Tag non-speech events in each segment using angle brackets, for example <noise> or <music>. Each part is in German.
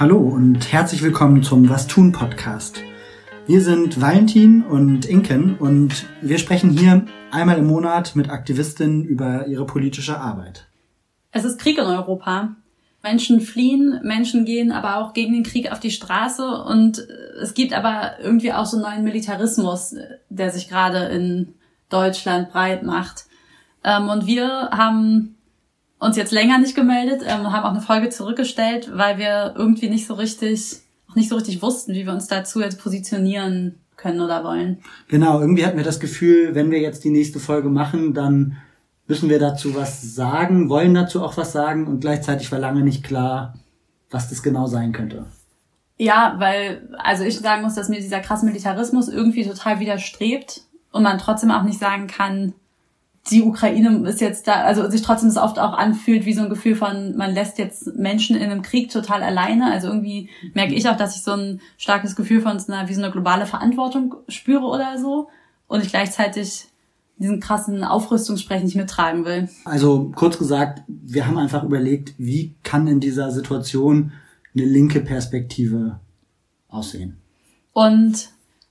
Hallo und herzlich willkommen zum Was tun Podcast. Wir sind Valentin und Inken und wir sprechen hier einmal im Monat mit Aktivistinnen über ihre politische Arbeit. Es ist Krieg in Europa. Menschen fliehen, Menschen gehen aber auch gegen den Krieg auf die Straße und es gibt aber irgendwie auch so einen neuen Militarismus, der sich gerade in Deutschland breit macht. Ähm, und wir haben uns jetzt länger nicht gemeldet, ähm, haben auch eine Folge zurückgestellt, weil wir irgendwie nicht so richtig, auch nicht so richtig wussten, wie wir uns dazu jetzt positionieren können oder wollen. Genau, irgendwie hatten wir das Gefühl, wenn wir jetzt die nächste Folge machen, dann müssen wir dazu was sagen, wollen dazu auch was sagen und gleichzeitig war lange nicht klar, was das genau sein könnte. Ja, weil, also ich sagen muss, dass mir dieser krasse Militarismus irgendwie total widerstrebt und man trotzdem auch nicht sagen kann, die Ukraine ist jetzt da, also sich trotzdem oft auch anfühlt wie so ein Gefühl von, man lässt jetzt Menschen in einem Krieg total alleine. Also irgendwie merke ich auch, dass ich so ein starkes Gefühl von so einer, wie so eine globale Verantwortung spüre oder so. Und ich gleichzeitig diesen krassen Aufrüstungssprech nicht mittragen will. Also kurz gesagt, wir haben einfach überlegt, wie kann in dieser Situation eine linke Perspektive aussehen. Und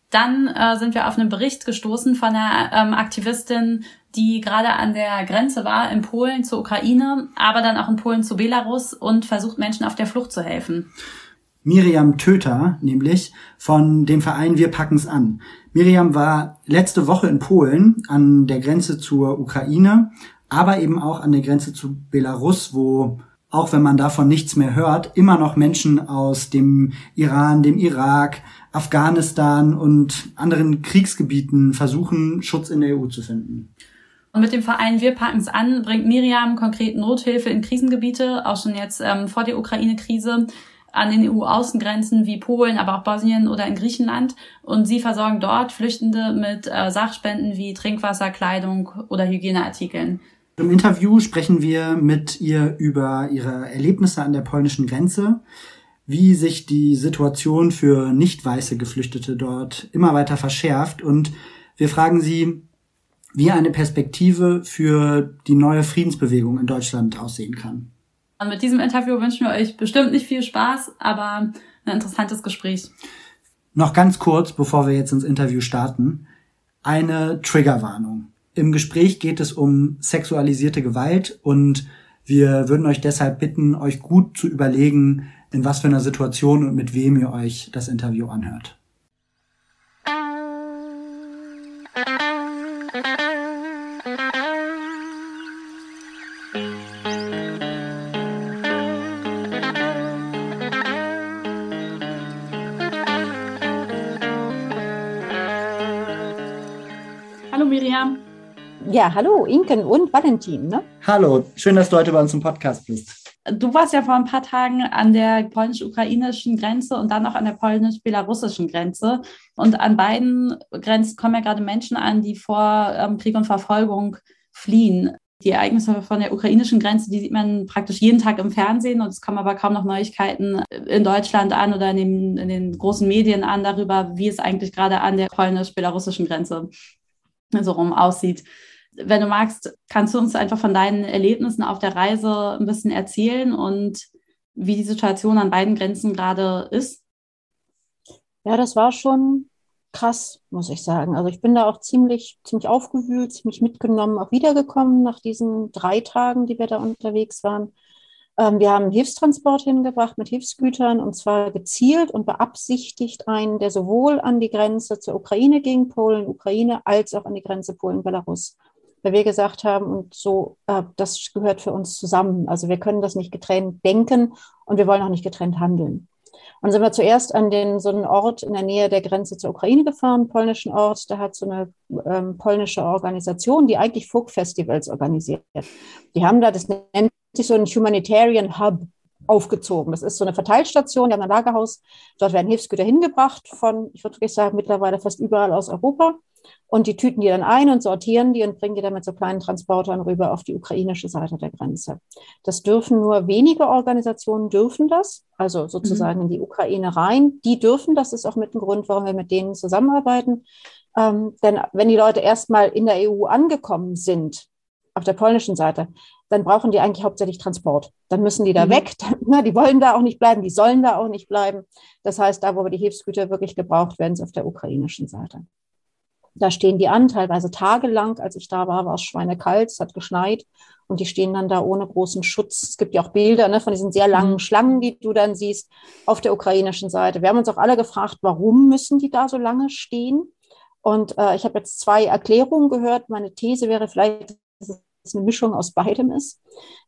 dann äh, sind wir auf einen Bericht gestoßen von einer ähm, Aktivistin, die gerade an der Grenze war in Polen zur Ukraine, aber dann auch in Polen zu Belarus und versucht Menschen auf der Flucht zu helfen. Miriam Töter, nämlich von dem Verein Wir packen's an. Miriam war letzte Woche in Polen an der Grenze zur Ukraine, aber eben auch an der Grenze zu Belarus, wo auch wenn man davon nichts mehr hört, immer noch Menschen aus dem Iran, dem Irak, Afghanistan und anderen Kriegsgebieten versuchen, Schutz in der EU zu finden. Und mit dem Verein Wir packen's an bringt Miriam konkret Nothilfe in Krisengebiete, auch schon jetzt ähm, vor der Ukraine-Krise, an den EU-Außengrenzen wie Polen, aber auch Bosnien oder in Griechenland. Und sie versorgen dort Flüchtende mit äh, Sachspenden wie Trinkwasser, Kleidung oder Hygieneartikeln. Im Interview sprechen wir mit ihr über ihre Erlebnisse an der polnischen Grenze, wie sich die Situation für nicht weiße Geflüchtete dort immer weiter verschärft und wir fragen sie, wie eine Perspektive für die neue Friedensbewegung in Deutschland aussehen kann. Und mit diesem Interview wünschen wir euch bestimmt nicht viel Spaß, aber ein interessantes Gespräch. Noch ganz kurz, bevor wir jetzt ins Interview starten, eine Triggerwarnung. Im Gespräch geht es um sexualisierte Gewalt und wir würden euch deshalb bitten, euch gut zu überlegen, in was für einer Situation und mit wem ihr euch das Interview anhört. Ja, hallo, Inken und Valentin. Ne? Hallo, schön, dass du heute bei uns im Podcast bist. Du warst ja vor ein paar Tagen an der polnisch-ukrainischen Grenze und dann auch an der polnisch-belarussischen Grenze. Und an beiden Grenzen kommen ja gerade Menschen an, die vor ähm, Krieg und Verfolgung fliehen. Die Ereignisse von der ukrainischen Grenze, die sieht man praktisch jeden Tag im Fernsehen und es kommen aber kaum noch Neuigkeiten in Deutschland an oder in den, in den großen Medien an darüber, wie es eigentlich gerade an der polnisch-belarussischen Grenze so rum aussieht wenn du magst, kannst du uns einfach von deinen Erlebnissen auf der Reise ein bisschen erzählen und wie die Situation an beiden Grenzen gerade ist? Ja, das war schon krass, muss ich sagen. Also ich bin da auch ziemlich, ziemlich aufgewühlt, ziemlich mitgenommen, auch wiedergekommen nach diesen drei Tagen, die wir da unterwegs waren. Ähm, wir haben Hilfstransport hingebracht mit Hilfsgütern und zwar gezielt und beabsichtigt einen, der sowohl an die Grenze zur Ukraine ging, Polen, Ukraine, als auch an die Grenze Polen-Belarus weil wir gesagt haben, und so, äh, das gehört für uns zusammen. Also wir können das nicht getrennt denken und wir wollen auch nicht getrennt handeln. Und sind wir zuerst an den, so einen Ort in der Nähe der Grenze zur Ukraine gefahren, einen polnischen Ort. Da hat so eine ähm, polnische Organisation, die eigentlich Folk-Festivals organisiert. Die haben da, das nennt sich so ein Humanitarian Hub aufgezogen. Das ist so eine Verteilstation, die haben ein Lagerhaus. Dort werden Hilfsgüter hingebracht von, ich würde wirklich sagen, mittlerweile fast überall aus Europa. Und die tüten die dann ein und sortieren die und bringen die dann mit so kleinen Transportern rüber auf die ukrainische Seite der Grenze. Das dürfen nur wenige Organisationen dürfen das, also sozusagen mhm. in die Ukraine rein. Die dürfen, das ist auch mit ein Grund, warum wir mit denen zusammenarbeiten. Ähm, denn wenn die Leute erstmal in der EU angekommen sind, auf der polnischen Seite, dann brauchen die eigentlich hauptsächlich Transport. Dann müssen die da mhm. weg. <laughs> Na, die wollen da auch nicht bleiben, die sollen da auch nicht bleiben. Das heißt, da, wo die Hilfsgüter wirklich gebraucht werden, ist auf der ukrainischen Seite. Da stehen die an, teilweise tagelang. Als ich da war, war es schweinekalt, es hat geschneit und die stehen dann da ohne großen Schutz. Es gibt ja auch Bilder ne, von diesen sehr langen mhm. Schlangen, die du dann siehst auf der ukrainischen Seite. Wir haben uns auch alle gefragt, warum müssen die da so lange stehen? Und äh, ich habe jetzt zwei Erklärungen gehört. Meine These wäre vielleicht, es eine Mischung aus beidem ist.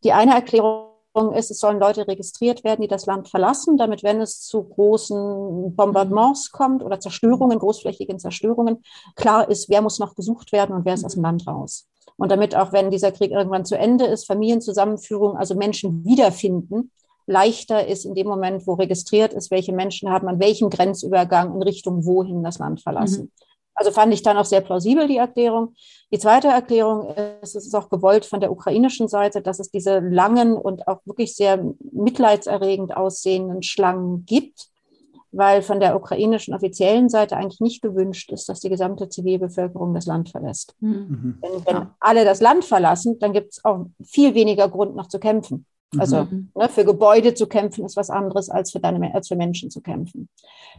Die eine Erklärung ist, es sollen Leute registriert werden, die das Land verlassen, damit, wenn es zu großen Bombardements kommt oder Zerstörungen, großflächigen Zerstörungen, klar ist, wer muss noch gesucht werden und wer ist aus dem Land raus. Und damit auch, wenn dieser Krieg irgendwann zu Ende ist, Familienzusammenführung, also Menschen wiederfinden, leichter ist in dem Moment, wo registriert ist, welche Menschen haben an welchem Grenzübergang in Richtung wohin das Land verlassen. Mhm. Also fand ich dann auch sehr plausibel, die Erklärung. Die zweite Erklärung ist, es ist auch gewollt von der ukrainischen Seite, dass es diese langen und auch wirklich sehr mitleidserregend aussehenden Schlangen gibt, weil von der ukrainischen offiziellen Seite eigentlich nicht gewünscht ist, dass die gesamte Zivilbevölkerung das Land verlässt. Mhm. Wenn, wenn alle das Land verlassen, dann gibt es auch viel weniger Grund noch zu kämpfen. Also mhm. ne, für Gebäude zu kämpfen ist was anderes als für deine als für Menschen zu kämpfen.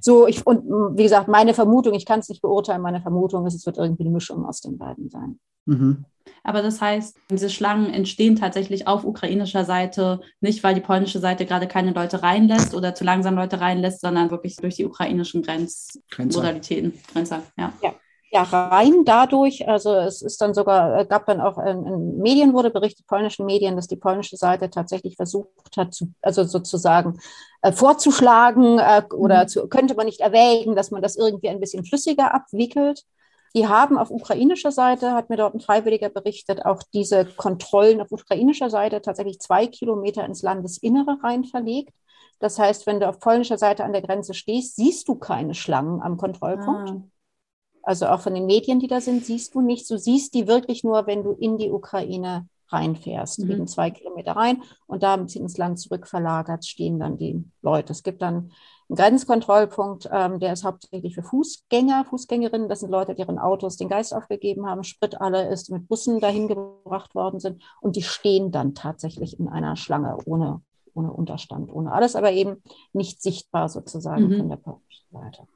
So ich und wie gesagt meine Vermutung, ich kann es nicht beurteilen. Meine Vermutung ist, es wird irgendwie eine Mischung aus den beiden sein. Mhm. Aber das heißt, diese Schlangen entstehen tatsächlich auf ukrainischer Seite nicht, weil die polnische Seite gerade keine Leute reinlässt oder zu langsam Leute reinlässt, sondern wirklich durch die ukrainischen Grenzmodalitäten. Grenzer, ja. ja ja rein dadurch. Also es ist dann sogar, äh, gab dann auch in, in, Medien wurde berichtet, polnischen Medien, dass die polnische Seite tatsächlich versucht hat, zu, also sozusagen äh, vorzuschlagen äh, oder mhm. zu, könnte man nicht erwägen, dass man das irgendwie ein bisschen flüssiger abwickelt. Die haben auf ukrainischer Seite, hat mir dort ein Freiwilliger berichtet, auch diese Kontrollen auf ukrainischer Seite tatsächlich zwei Kilometer ins Landesinnere rein verlegt. Das heißt, wenn du auf polnischer Seite an der Grenze stehst, siehst du keine Schlangen am Kontrollpunkt. Ah also auch von den Medien, die da sind, siehst du nicht. Du siehst die wirklich nur, wenn du in die Ukraine reinfährst, mhm. eben zwei Kilometer rein und da ins Land zurück verlagert stehen dann die Leute. Es gibt dann einen Grenzkontrollpunkt, ähm, der ist hauptsächlich für Fußgänger, Fußgängerinnen. Das sind Leute, die ihren Autos den Geist aufgegeben haben, Sprit alle ist, mit Bussen dahin gebracht worden sind und die stehen dann tatsächlich in einer Schlange ohne, ohne Unterstand, ohne alles, aber eben nicht sichtbar sozusagen mhm. von der Seite.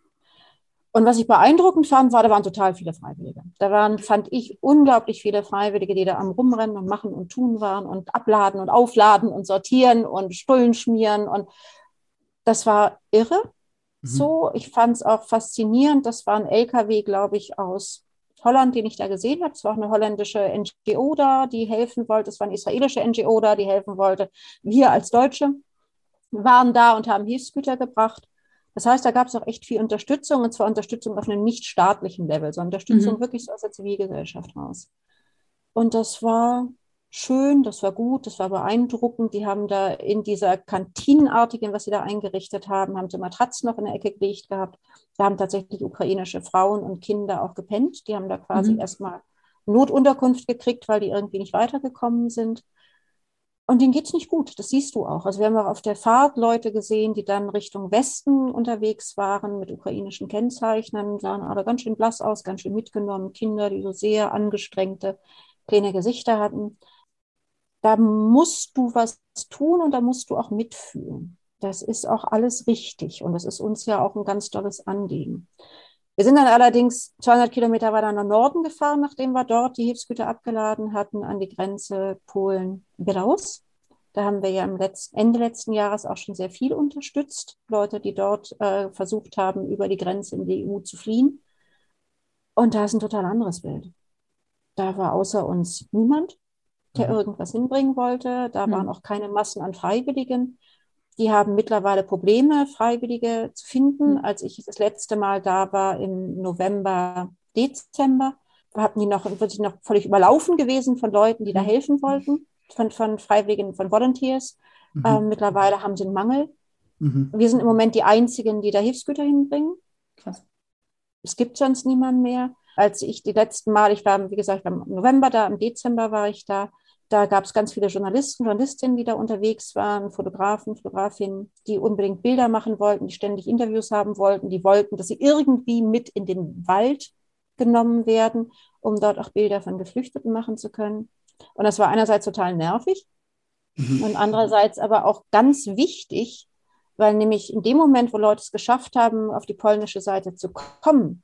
Und was ich beeindruckend fand, war, da waren total viele Freiwillige. Da waren, fand ich, unglaublich viele Freiwillige, die da am Rumrennen und machen und tun waren und abladen und aufladen und sortieren und Stullen schmieren. Und das war irre. Mhm. So, ich fand es auch faszinierend. Das war ein LKW, glaube ich, aus Holland, den ich da gesehen habe. Es war auch eine holländische NGO da, die helfen wollte. Es war eine israelische NGO da, die helfen wollte. Wir als Deutsche waren da und haben Hilfsgüter gebracht. Das heißt, da gab es auch echt viel Unterstützung, und zwar Unterstützung auf einem nicht staatlichen Level, sondern Unterstützung mhm. wirklich so aus der Zivilgesellschaft raus. Und das war schön, das war gut, das war beeindruckend. Die haben da in dieser Kantinenartigen, was sie da eingerichtet haben, haben sie Matratzen noch in der Ecke gelegt gehabt. Da haben tatsächlich ukrainische Frauen und Kinder auch gepennt. Die haben da quasi mhm. erstmal Notunterkunft gekriegt, weil die irgendwie nicht weitergekommen sind. Und denen geht's nicht gut, das siehst du auch. Also wir haben auch auf der Fahrt Leute gesehen, die dann Richtung Westen unterwegs waren mit ukrainischen Kennzeichen, sahen aber ganz schön blass aus, ganz schön mitgenommen, Kinder, die so sehr angestrengte, kleine Gesichter hatten. Da musst du was tun und da musst du auch mitfühlen. Das ist auch alles richtig und das ist uns ja auch ein ganz tolles Anliegen. Wir sind dann allerdings 200 Kilometer weiter nach Norden gefahren, nachdem wir dort die Hilfsgüter abgeladen hatten, an die Grenze Polen-Belarus. Da haben wir ja im letzten, Ende letzten Jahres auch schon sehr viel unterstützt. Leute, die dort äh, versucht haben, über die Grenze in die EU zu fliehen. Und da ist ein total anderes Bild. Da war außer uns niemand, der mhm. irgendwas hinbringen wollte. Da mhm. waren auch keine Massen an Freiwilligen. Die haben mittlerweile Probleme, Freiwillige zu finden. Mhm. Als ich das letzte Mal da war, im November, Dezember, hatten die noch, wirklich noch völlig überlaufen gewesen von Leuten, die da mhm. helfen wollten, von, von Freiwilligen, von Volunteers. Mhm. Ähm, mittlerweile haben sie einen Mangel. Mhm. Wir sind im Moment die Einzigen, die da Hilfsgüter hinbringen. Krass. Es gibt sonst niemanden mehr. Als ich die letzten Mal, ich war, wie gesagt, im November da, im Dezember war ich da, da gab es ganz viele Journalisten, Journalistinnen, die da unterwegs waren, Fotografen, Fotografinnen, die unbedingt Bilder machen wollten, die ständig Interviews haben wollten, die wollten, dass sie irgendwie mit in den Wald genommen werden, um dort auch Bilder von Geflüchteten machen zu können. Und das war einerseits total nervig mhm. und andererseits aber auch ganz wichtig, weil nämlich in dem Moment, wo Leute es geschafft haben, auf die polnische Seite zu kommen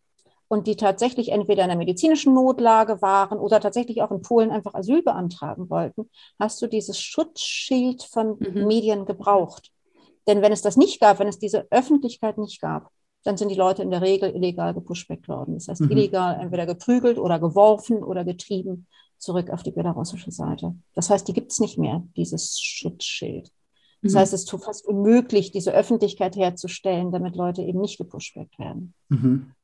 und die tatsächlich entweder in einer medizinischen Notlage waren oder tatsächlich auch in Polen einfach Asyl beantragen wollten, hast du dieses Schutzschild von mhm. Medien gebraucht. Denn wenn es das nicht gab, wenn es diese Öffentlichkeit nicht gab, dann sind die Leute in der Regel illegal gepushbackt worden. Das heißt, mhm. illegal entweder geprügelt oder geworfen oder getrieben zurück auf die belarussische Seite. Das heißt, die gibt es nicht mehr, dieses Schutzschild. Das mhm. heißt, es ist fast unmöglich, diese Öffentlichkeit herzustellen, damit Leute eben nicht gepushbackt werden. Mhm.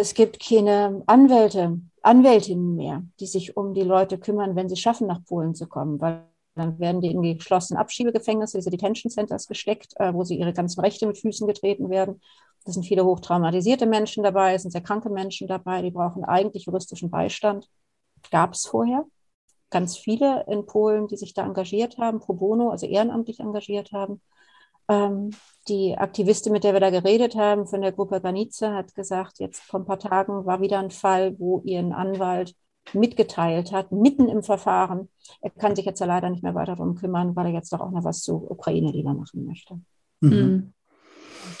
Es gibt keine Anwälte, Anwältinnen mehr, die sich um die Leute kümmern, wenn sie schaffen, nach Polen zu kommen, weil dann werden die in die geschlossenen Abschiebegefängnisse, diese Detention Centers gesteckt, äh, wo sie ihre ganzen Rechte mit Füßen getreten werden. Da sind viele hochtraumatisierte Menschen dabei, es sind sehr kranke Menschen dabei, die brauchen eigentlich juristischen Beistand. Gab es vorher ganz viele in Polen, die sich da engagiert haben, pro bono, also ehrenamtlich engagiert haben. Ähm, die Aktivistin, mit der wir da geredet haben, von der Gruppe Granice, hat gesagt, jetzt vor ein paar Tagen war wieder ein Fall, wo ihren Anwalt mitgeteilt hat, mitten im Verfahren. Er kann sich jetzt ja leider nicht mehr weiter darum kümmern, weil er jetzt doch auch noch was zur Ukraine lieber machen möchte. Mhm.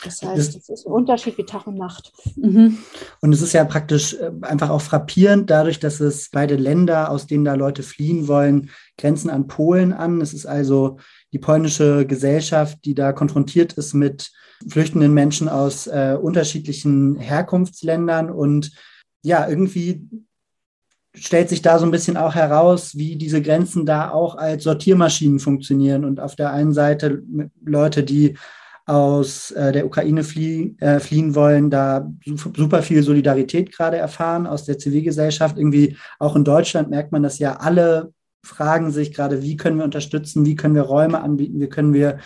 Das heißt, es ist ein Unterschied wie Tag und Nacht. Mhm. Und es ist ja praktisch äh, einfach auch frappierend, dadurch, dass es beide Länder, aus denen da Leute fliehen wollen, grenzen an Polen an. Es ist also die polnische Gesellschaft, die da konfrontiert ist mit flüchtenden Menschen aus äh, unterschiedlichen Herkunftsländern. Und ja, irgendwie stellt sich da so ein bisschen auch heraus, wie diese Grenzen da auch als Sortiermaschinen funktionieren. Und auf der einen Seite Leute, die aus äh, der Ukraine flie äh, fliehen wollen, da super viel Solidarität gerade erfahren aus der Zivilgesellschaft. Irgendwie auch in Deutschland merkt man das ja, alle fragen sich gerade, wie können wir unterstützen, wie können wir Räume anbieten, wie können wir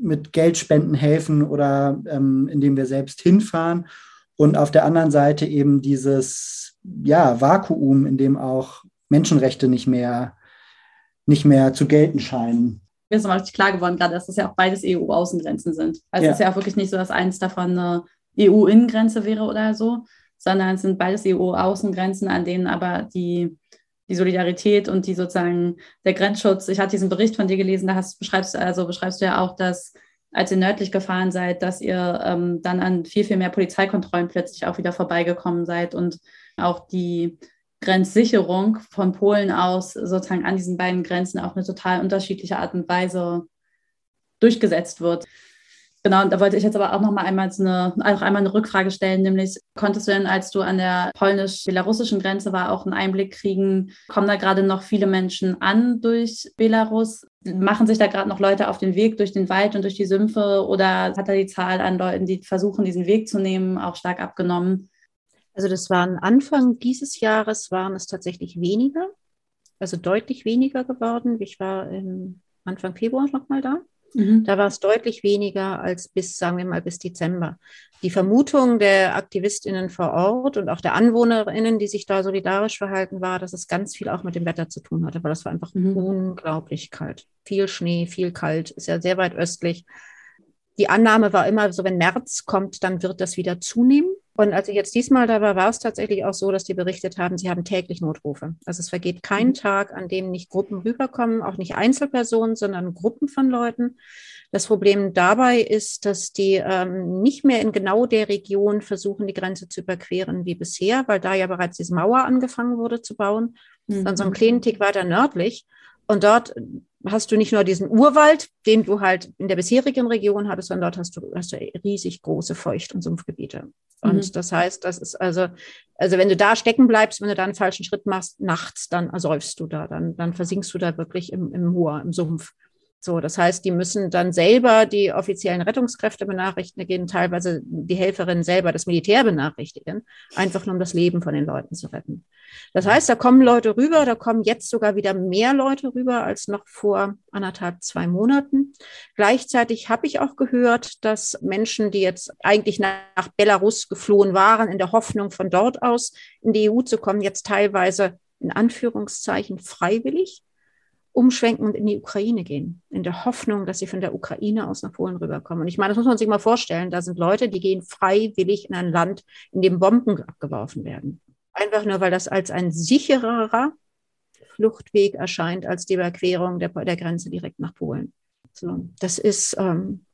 mit Geldspenden helfen oder ähm, indem wir selbst hinfahren. Und auf der anderen Seite eben dieses ja, Vakuum, in dem auch Menschenrechte nicht mehr, nicht mehr zu gelten scheinen mir ist nochmal richtig klar geworden, gerade, dass das ja auch beides EU-Außengrenzen sind. Also ja. es ist ja auch wirklich nicht so, dass eins davon eine EU-Innengrenze wäre oder so, sondern es sind beides EU-Außengrenzen, an denen aber die, die Solidarität und die sozusagen der Grenzschutz, ich hatte diesen Bericht von dir gelesen, da hast, beschreibst, also beschreibst du ja auch, dass als ihr nördlich gefahren seid, dass ihr ähm, dann an viel, viel mehr Polizeikontrollen plötzlich auch wieder vorbeigekommen seid und auch die Grenzsicherung von Polen aus sozusagen an diesen beiden Grenzen auf eine total unterschiedliche Art und Weise durchgesetzt wird. Genau, und da wollte ich jetzt aber auch noch mal einmal eine, auch einmal eine Rückfrage stellen, nämlich konntest du denn, als du an der polnisch-belarussischen Grenze war, auch einen Einblick kriegen, kommen da gerade noch viele Menschen an durch Belarus? Machen sich da gerade noch Leute auf den Weg durch den Wald und durch die Sümpfe oder hat da die Zahl an Leuten, die versuchen, diesen Weg zu nehmen, auch stark abgenommen? Also das waren Anfang dieses Jahres waren es tatsächlich weniger, also deutlich weniger geworden. Ich war im Anfang Februar noch mal da. Mhm. Da war es deutlich weniger als bis, sagen wir mal, bis Dezember. Die Vermutung der AktivistInnen vor Ort und auch der AnwohnerInnen, die sich da solidarisch verhalten, war, dass es ganz viel auch mit dem Wetter zu tun hatte, weil das war einfach mhm. unglaublich kalt. Viel Schnee, viel kalt, ist ja sehr weit östlich. Die Annahme war immer so, wenn März kommt, dann wird das wieder zunehmen. Und als ich jetzt diesmal da war, war es tatsächlich auch so, dass die berichtet haben, sie haben täglich Notrufe. Also es vergeht kein mhm. Tag, an dem nicht Gruppen rüberkommen, auch nicht Einzelpersonen, sondern Gruppen von Leuten. Das Problem dabei ist, dass die ähm, nicht mehr in genau der Region versuchen, die Grenze zu überqueren wie bisher, weil da ja bereits diese Mauer angefangen wurde zu bauen, mhm. sondern so einen kleinen Tick weiter nördlich. Und dort hast du nicht nur diesen Urwald, den du halt in der bisherigen Region hattest, sondern dort hast du, hast du riesig große Feucht- und Sumpfgebiete. Und mhm. das heißt, das ist also, also wenn du da stecken bleibst, wenn du da einen falschen Schritt machst, nachts, dann ersäufst du da, dann, dann versinkst du da wirklich im, im Moor, im Sumpf. So, das heißt, die müssen dann selber die offiziellen Rettungskräfte benachrichtigen, teilweise die Helferinnen selber das Militär benachrichtigen, einfach nur um das Leben von den Leuten zu retten. Das heißt, da kommen Leute rüber, da kommen jetzt sogar wieder mehr Leute rüber als noch vor anderthalb, zwei Monaten. Gleichzeitig habe ich auch gehört, dass Menschen, die jetzt eigentlich nach Belarus geflohen waren, in der Hoffnung von dort aus in die EU zu kommen, jetzt teilweise in Anführungszeichen freiwillig umschwenken und in die Ukraine gehen, in der Hoffnung, dass sie von der Ukraine aus nach Polen rüberkommen. Und ich meine, das muss man sich mal vorstellen, da sind Leute, die gehen freiwillig in ein Land, in dem Bomben abgeworfen werden. Einfach nur, weil das als ein sichererer Fluchtweg erscheint als die Überquerung der, der Grenze direkt nach Polen. So, das ist, ähm,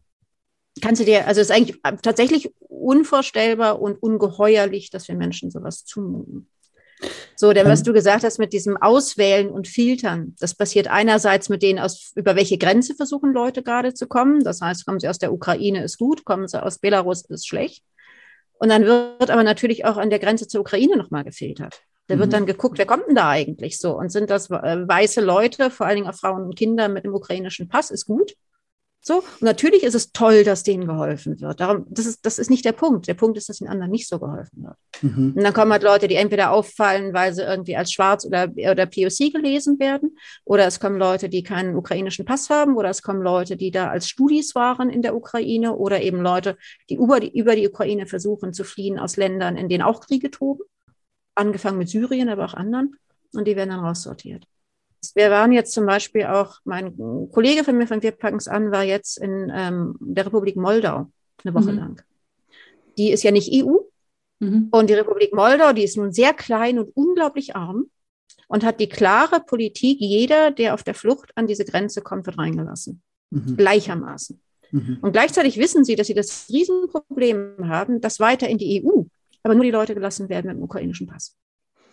kannst du dir, also ist eigentlich tatsächlich unvorstellbar und ungeheuerlich, dass wir Menschen sowas zumuten. So, denn was ähm. du gesagt hast mit diesem Auswählen und Filtern, das passiert einerseits mit denen aus, über welche Grenze versuchen Leute gerade zu kommen. Das heißt, kommen sie aus der Ukraine, ist gut, kommen sie aus Belarus, ist schlecht. Und dann wird aber natürlich auch an der Grenze zur Ukraine nochmal gefiltert. Da wird mhm. dann geguckt, wer kommt denn da eigentlich so? Und sind das äh, weiße Leute, vor allen Dingen auch Frauen und Kinder mit einem ukrainischen Pass, ist gut. So, und natürlich ist es toll, dass denen geholfen wird. Darum, das ist, das ist nicht der Punkt. Der Punkt ist, dass den anderen nicht so geholfen wird. Mhm. Und dann kommen halt Leute, die entweder auffallen, weil sie irgendwie als schwarz oder, oder POC gelesen werden, oder es kommen Leute, die keinen ukrainischen Pass haben, oder es kommen Leute, die da als Studis waren in der Ukraine, oder eben Leute, die über die, über die Ukraine versuchen zu fliehen aus Ländern, in denen auch Kriege toben. Angefangen mit Syrien, aber auch anderen. Und die werden dann raussortiert. Wir waren jetzt zum Beispiel auch, mein Kollege von mir von Wir packen's an war jetzt in ähm, der Republik Moldau eine Woche mhm. lang. Die ist ja nicht EU. Mhm. Und die Republik Moldau, die ist nun sehr klein und unglaublich arm und hat die klare Politik, jeder, der auf der Flucht an diese Grenze kommt, wird reingelassen. Mhm. Gleichermaßen. Mhm. Und gleichzeitig wissen sie, dass sie das Riesenproblem haben, dass weiter in die EU, aber nur die Leute gelassen werden mit dem ukrainischen Pass.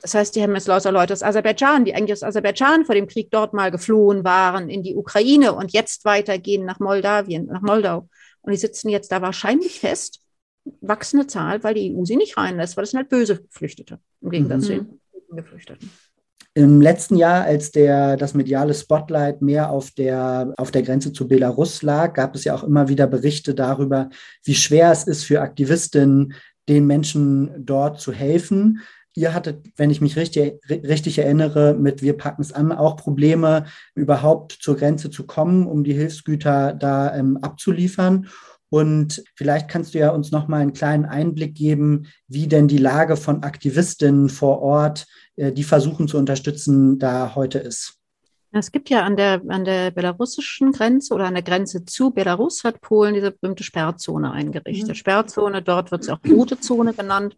Das heißt, die haben jetzt lauter Leute aus Aserbaidschan, die eigentlich aus Aserbaidschan vor dem Krieg dort mal geflohen waren in die Ukraine und jetzt weitergehen nach Moldawien, nach Moldau. Und die sitzen jetzt da wahrscheinlich fest, wachsende Zahl, weil die EU sie nicht reinlässt, weil das sind halt böse Geflüchtete im Gegensatz zu mhm. den Geflüchteten. Im letzten Jahr, als der, das mediale Spotlight mehr auf der, auf der Grenze zu Belarus lag, gab es ja auch immer wieder Berichte darüber, wie schwer es ist für Aktivistinnen, den Menschen dort zu helfen. Ihr hattet, wenn ich mich richtig, richtig erinnere, mit Wir packen es an, auch Probleme, überhaupt zur Grenze zu kommen, um die Hilfsgüter da ähm, abzuliefern. Und vielleicht kannst du ja uns noch mal einen kleinen Einblick geben, wie denn die Lage von Aktivistinnen vor Ort, äh, die versuchen zu unterstützen, da heute ist. Es gibt ja an der, an der belarussischen Grenze oder an der Grenze zu Belarus hat Polen diese berühmte Sperrzone eingerichtet. Mhm. Sperrzone, dort wird sie auch rote Zone genannt.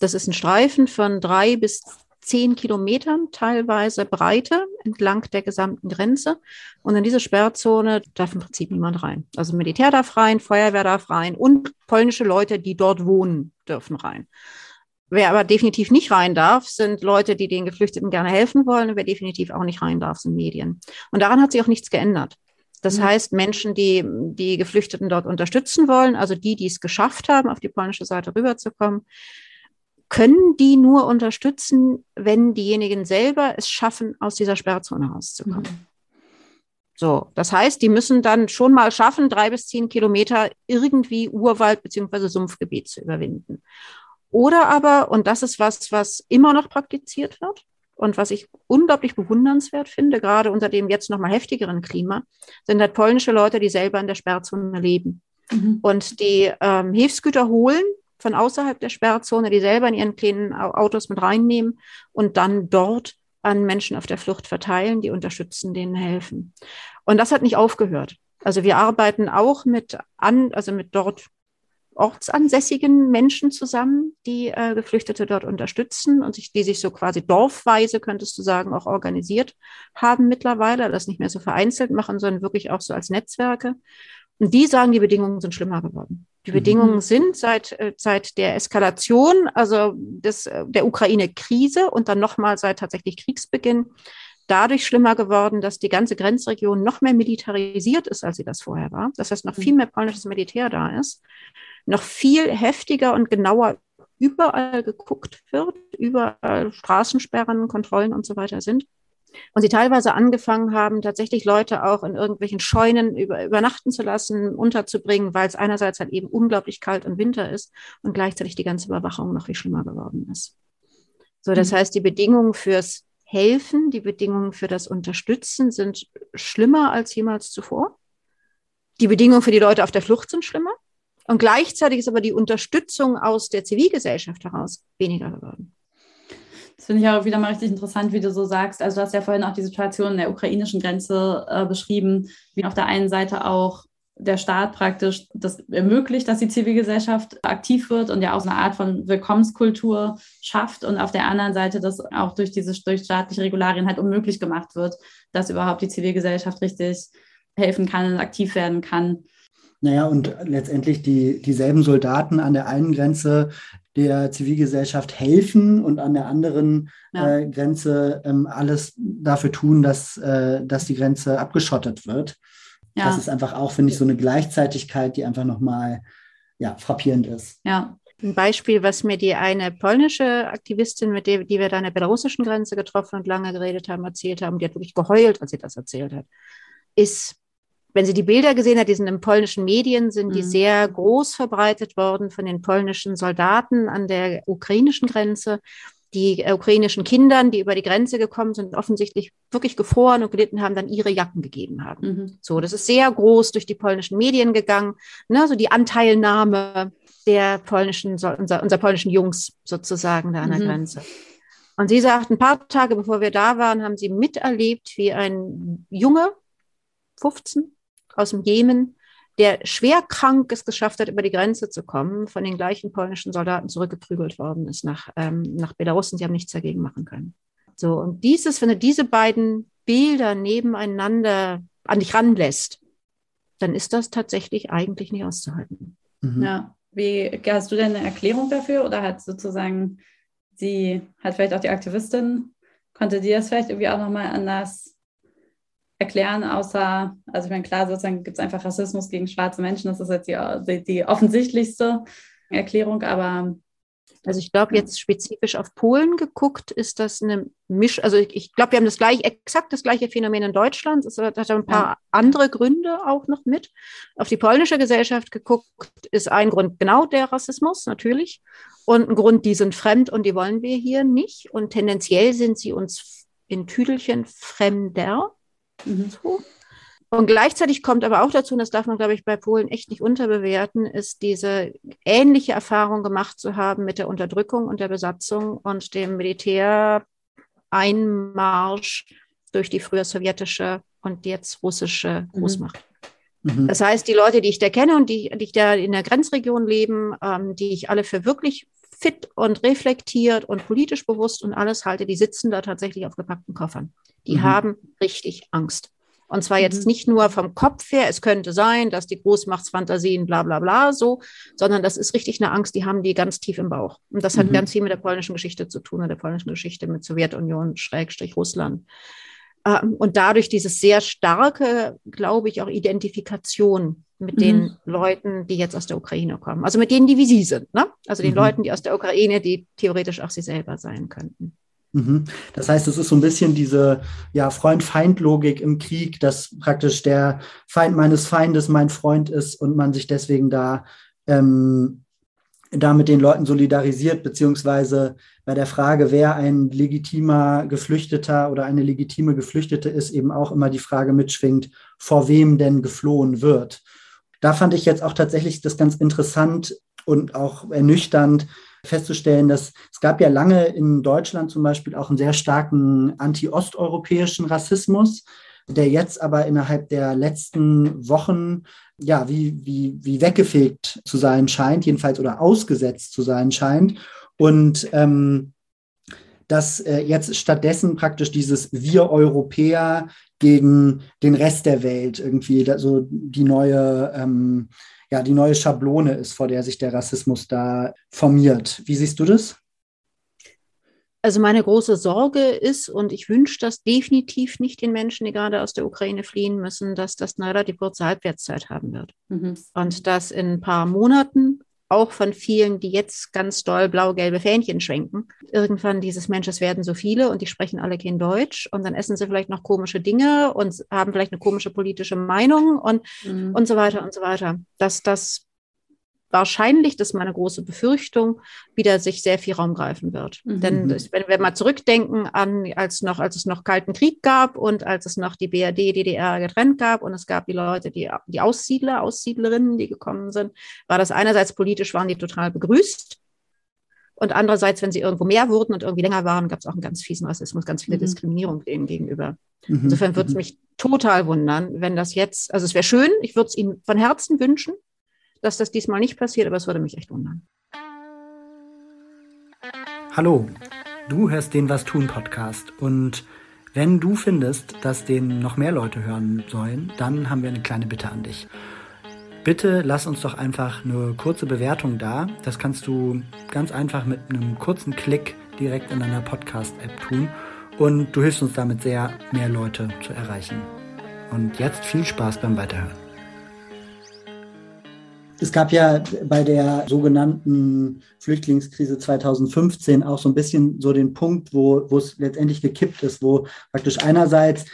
Das ist ein Streifen von drei bis zehn Kilometern teilweise Breite entlang der gesamten Grenze. Und in diese Sperrzone darf im Prinzip niemand rein. Also Militär darf rein, Feuerwehr darf rein und polnische Leute, die dort wohnen, dürfen rein. Wer aber definitiv nicht rein darf, sind Leute, die den Geflüchteten gerne helfen wollen. Und wer definitiv auch nicht rein darf, sind Medien. Und daran hat sich auch nichts geändert. Das mhm. heißt, Menschen, die die Geflüchteten dort unterstützen wollen, also die, die es geschafft haben, auf die polnische Seite rüberzukommen, können die nur unterstützen, wenn diejenigen selber es schaffen, aus dieser Sperrzone rauszukommen. Mhm. So, das heißt, die müssen dann schon mal schaffen, drei bis zehn Kilometer irgendwie Urwald beziehungsweise Sumpfgebiet zu überwinden. Oder aber, und das ist was, was immer noch praktiziert wird und was ich unglaublich bewundernswert finde, gerade unter dem jetzt nochmal heftigeren Klima, sind halt polnische Leute, die selber in der Sperrzone leben mhm. und die ähm, Hilfsgüter holen von außerhalb der Sperrzone, die selber in ihren kleinen Autos mit reinnehmen und dann dort an Menschen auf der Flucht verteilen, die unterstützen, denen helfen. Und das hat nicht aufgehört. Also wir arbeiten auch mit an, also mit dort ortsansässigen Menschen zusammen, die äh, Geflüchtete dort unterstützen und sich, die sich so quasi dorfweise, könntest du sagen, auch organisiert haben mittlerweile, das nicht mehr so vereinzelt machen, sondern wirklich auch so als Netzwerke. Und die sagen, die Bedingungen sind schlimmer geworden. Die mhm. Bedingungen sind seit, äh, seit der Eskalation, also des, äh, der Ukraine-Krise und dann nochmal seit tatsächlich Kriegsbeginn, dadurch schlimmer geworden, dass die ganze Grenzregion noch mehr militarisiert ist, als sie das vorher war. Das heißt, noch mhm. viel mehr polnisches Militär da ist noch viel heftiger und genauer überall geguckt wird, überall Straßensperren, Kontrollen und so weiter sind. Und sie teilweise angefangen haben, tatsächlich Leute auch in irgendwelchen Scheunen über, übernachten zu lassen, unterzubringen, weil es einerseits halt eben unglaublich kalt und Winter ist und gleichzeitig die ganze Überwachung noch viel schlimmer geworden ist. So, das mhm. heißt, die Bedingungen fürs Helfen, die Bedingungen für das Unterstützen sind schlimmer als jemals zuvor. Die Bedingungen für die Leute auf der Flucht sind schlimmer. Und gleichzeitig ist aber die Unterstützung aus der Zivilgesellschaft heraus weniger geworden. Das finde ich auch wieder mal richtig interessant, wie du so sagst. Also du hast ja vorhin auch die Situation in der ukrainischen Grenze äh, beschrieben, wie auf der einen Seite auch der Staat praktisch das ermöglicht, dass die Zivilgesellschaft aktiv wird und ja auch so eine Art von Willkommenskultur schafft und auf der anderen Seite das auch durch diese durch staatliche Regularien halt unmöglich gemacht wird, dass überhaupt die Zivilgesellschaft richtig helfen kann und aktiv werden kann. Naja, und letztendlich die, dieselben Soldaten an der einen Grenze der Zivilgesellschaft helfen und an der anderen ja. äh, Grenze ähm, alles dafür tun, dass, äh, dass die Grenze abgeschottet wird. Ja. Das ist einfach auch, finde ich, so eine Gleichzeitigkeit, die einfach nochmal ja, frappierend ist. Ja. Ein Beispiel, was mir die eine polnische Aktivistin, mit der die wir da an der belarussischen Grenze getroffen und lange geredet haben, erzählt haben, die hat wirklich geheult, als sie das erzählt hat, ist, wenn sie die Bilder gesehen hat, die sind in polnischen Medien, sind mhm. die sehr groß verbreitet worden von den polnischen Soldaten an der ukrainischen Grenze die ukrainischen Kindern, die über die Grenze gekommen sind, offensichtlich wirklich gefroren und gelitten haben, dann ihre Jacken gegeben haben. Mhm. So, das ist sehr groß durch die polnischen Medien gegangen, ne, so die Anteilnahme der polnischen, unser, unser polnischen Jungs sozusagen da an der mhm. Grenze. Und sie sagt, ein paar Tage bevor wir da waren, haben sie miterlebt, wie ein Junge, 15, aus dem Jemen, der schwer krank es geschafft hat, über die Grenze zu kommen, von den gleichen polnischen Soldaten zurückgeprügelt worden ist nach, ähm, nach Belarus und sie haben nichts dagegen machen können. So, und dieses, wenn du diese beiden Bilder nebeneinander an dich ranlässt, dann ist das tatsächlich eigentlich nicht auszuhalten. Mhm. Ja. Wie hast du denn eine Erklärung dafür oder hat sozusagen sie, hat vielleicht auch die Aktivistin, konnte die das vielleicht irgendwie auch nochmal anders erklären, außer, also ich meine, klar, sozusagen gibt es einfach Rassismus gegen schwarze Menschen, das ist jetzt die, die, die offensichtlichste Erklärung, aber also ich glaube, jetzt spezifisch auf Polen geguckt, ist das eine Misch, also ich, ich glaube, wir haben das gleiche, exakt das gleiche Phänomen in Deutschland. Es hat ein paar ja. andere Gründe auch noch mit. Auf die polnische Gesellschaft geguckt, ist ein Grund genau der Rassismus, natürlich. Und ein Grund, die sind fremd und die wollen wir hier nicht. Und tendenziell sind sie uns in Tüdelchen fremder. Mhm. Und gleichzeitig kommt aber auch dazu, und das darf man, glaube ich, bei Polen echt nicht unterbewerten, ist diese ähnliche Erfahrung gemacht zu haben mit der Unterdrückung und der Besatzung und dem Militäreinmarsch durch die früher sowjetische und jetzt russische mhm. Großmacht. Mhm. Das heißt, die Leute, die ich da kenne und die, die da in der Grenzregion leben, ähm, die ich alle für wirklich fit und reflektiert und politisch bewusst und alles halte, die sitzen da tatsächlich auf gepackten Koffern. Die mhm. haben richtig Angst. Und zwar jetzt mhm. nicht nur vom Kopf her, es könnte sein, dass die Großmachtsfantasien bla bla bla so, sondern das ist richtig eine Angst, die haben die ganz tief im Bauch. Und das hat mhm. ganz viel mit der polnischen Geschichte zu tun, mit der polnischen Geschichte mit Sowjetunion, Schrägstrich Russland. Ähm, und dadurch dieses sehr starke, glaube ich, auch Identifikation mit mhm. den Leuten, die jetzt aus der Ukraine kommen. Also mit denen, die wie sie sind. Ne? Also den mhm. Leuten, die aus der Ukraine, die theoretisch auch sie selber sein könnten. Mhm. Das heißt, es ist so ein bisschen diese ja, Freund-Feind-Logik im Krieg, dass praktisch der Feind meines Feindes mein Freund ist und man sich deswegen da, ähm, da mit den Leuten solidarisiert, beziehungsweise bei der Frage, wer ein legitimer Geflüchteter oder eine legitime Geflüchtete ist, eben auch immer die Frage mitschwingt, vor wem denn geflohen wird. Da fand ich jetzt auch tatsächlich das ganz interessant und auch ernüchternd, festzustellen, dass es gab ja lange in Deutschland zum Beispiel auch einen sehr starken anti-osteuropäischen Rassismus, der jetzt aber innerhalb der letzten Wochen ja wie, wie, wie weggefegt zu sein scheint, jedenfalls oder ausgesetzt zu sein scheint. Und ähm, dass äh, jetzt stattdessen praktisch dieses Wir Europäer gegen den Rest der Welt irgendwie, so die neue ähm, ja, die neue Schablone ist, vor der sich der Rassismus da formiert. Wie siehst du das? Also meine große Sorge ist, und ich wünsche das definitiv nicht den Menschen, die gerade aus der Ukraine fliehen müssen, dass das eine relativ kurze Halbwertszeit haben wird. Mhm. Und dass in ein paar Monaten auch von vielen, die jetzt ganz doll blau-gelbe Fähnchen schwenken. Irgendwann dieses Mensch, es werden so viele und die sprechen alle kein Deutsch und dann essen sie vielleicht noch komische Dinge und haben vielleicht eine komische politische Meinung und, mhm. und so weiter und so weiter. Dass das wahrscheinlich, das ist meine große Befürchtung, wieder sich sehr viel Raum greifen wird. Mhm. Denn wenn wir mal zurückdenken an, als noch, als es noch Kalten Krieg gab und als es noch die BRD, DDR getrennt gab und es gab die Leute, die, die Aussiedler, Aussiedlerinnen, die gekommen sind, war das einerseits politisch, waren die total begrüßt. Und andererseits, wenn sie irgendwo mehr wurden und irgendwie länger waren, gab es auch einen ganz fiesen Rassismus, ganz viele mhm. Diskriminierung denen gegenüber. Mhm. Insofern würde es mhm. mich total wundern, wenn das jetzt, also es wäre schön, ich würde es Ihnen von Herzen wünschen, dass das diesmal nicht passiert, aber es würde mich echt wundern. Hallo, du hörst den Was tun Podcast und wenn du findest, dass den noch mehr Leute hören sollen, dann haben wir eine kleine Bitte an dich. Bitte lass uns doch einfach eine kurze Bewertung da. Das kannst du ganz einfach mit einem kurzen Klick direkt in deiner Podcast-App tun und du hilfst uns damit sehr, mehr Leute zu erreichen. Und jetzt viel Spaß beim Weiterhören. Es gab ja bei der sogenannten Flüchtlingskrise 2015 auch so ein bisschen so den Punkt, wo, wo es letztendlich gekippt ist, wo praktisch einerseits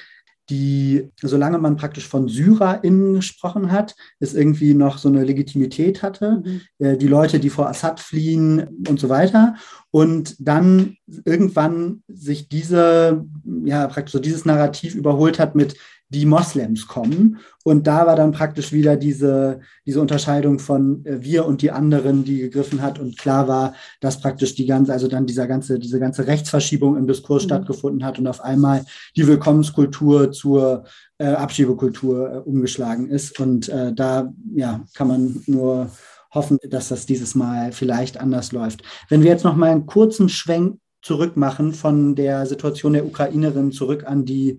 die, solange man praktisch von SyrerInnen gesprochen hat, es irgendwie noch so eine Legitimität hatte, mhm. äh, die Leute, die vor Assad fliehen und so weiter. Und dann irgendwann sich diese, ja, praktisch so dieses Narrativ überholt hat mit, die Moslems kommen. Und da war dann praktisch wieder diese, diese Unterscheidung von äh, wir und die anderen, die gegriffen hat. Und klar war, dass praktisch die ganze, also dann dieser ganze, diese ganze Rechtsverschiebung im Diskurs mhm. stattgefunden hat und auf einmal die Willkommenskultur zur äh, Abschiebekultur äh, umgeschlagen ist. Und äh, da ja, kann man nur hoffen, dass das dieses Mal vielleicht anders läuft. Wenn wir jetzt noch mal einen kurzen Schwenk zurück machen von der Situation der Ukrainerin zurück an die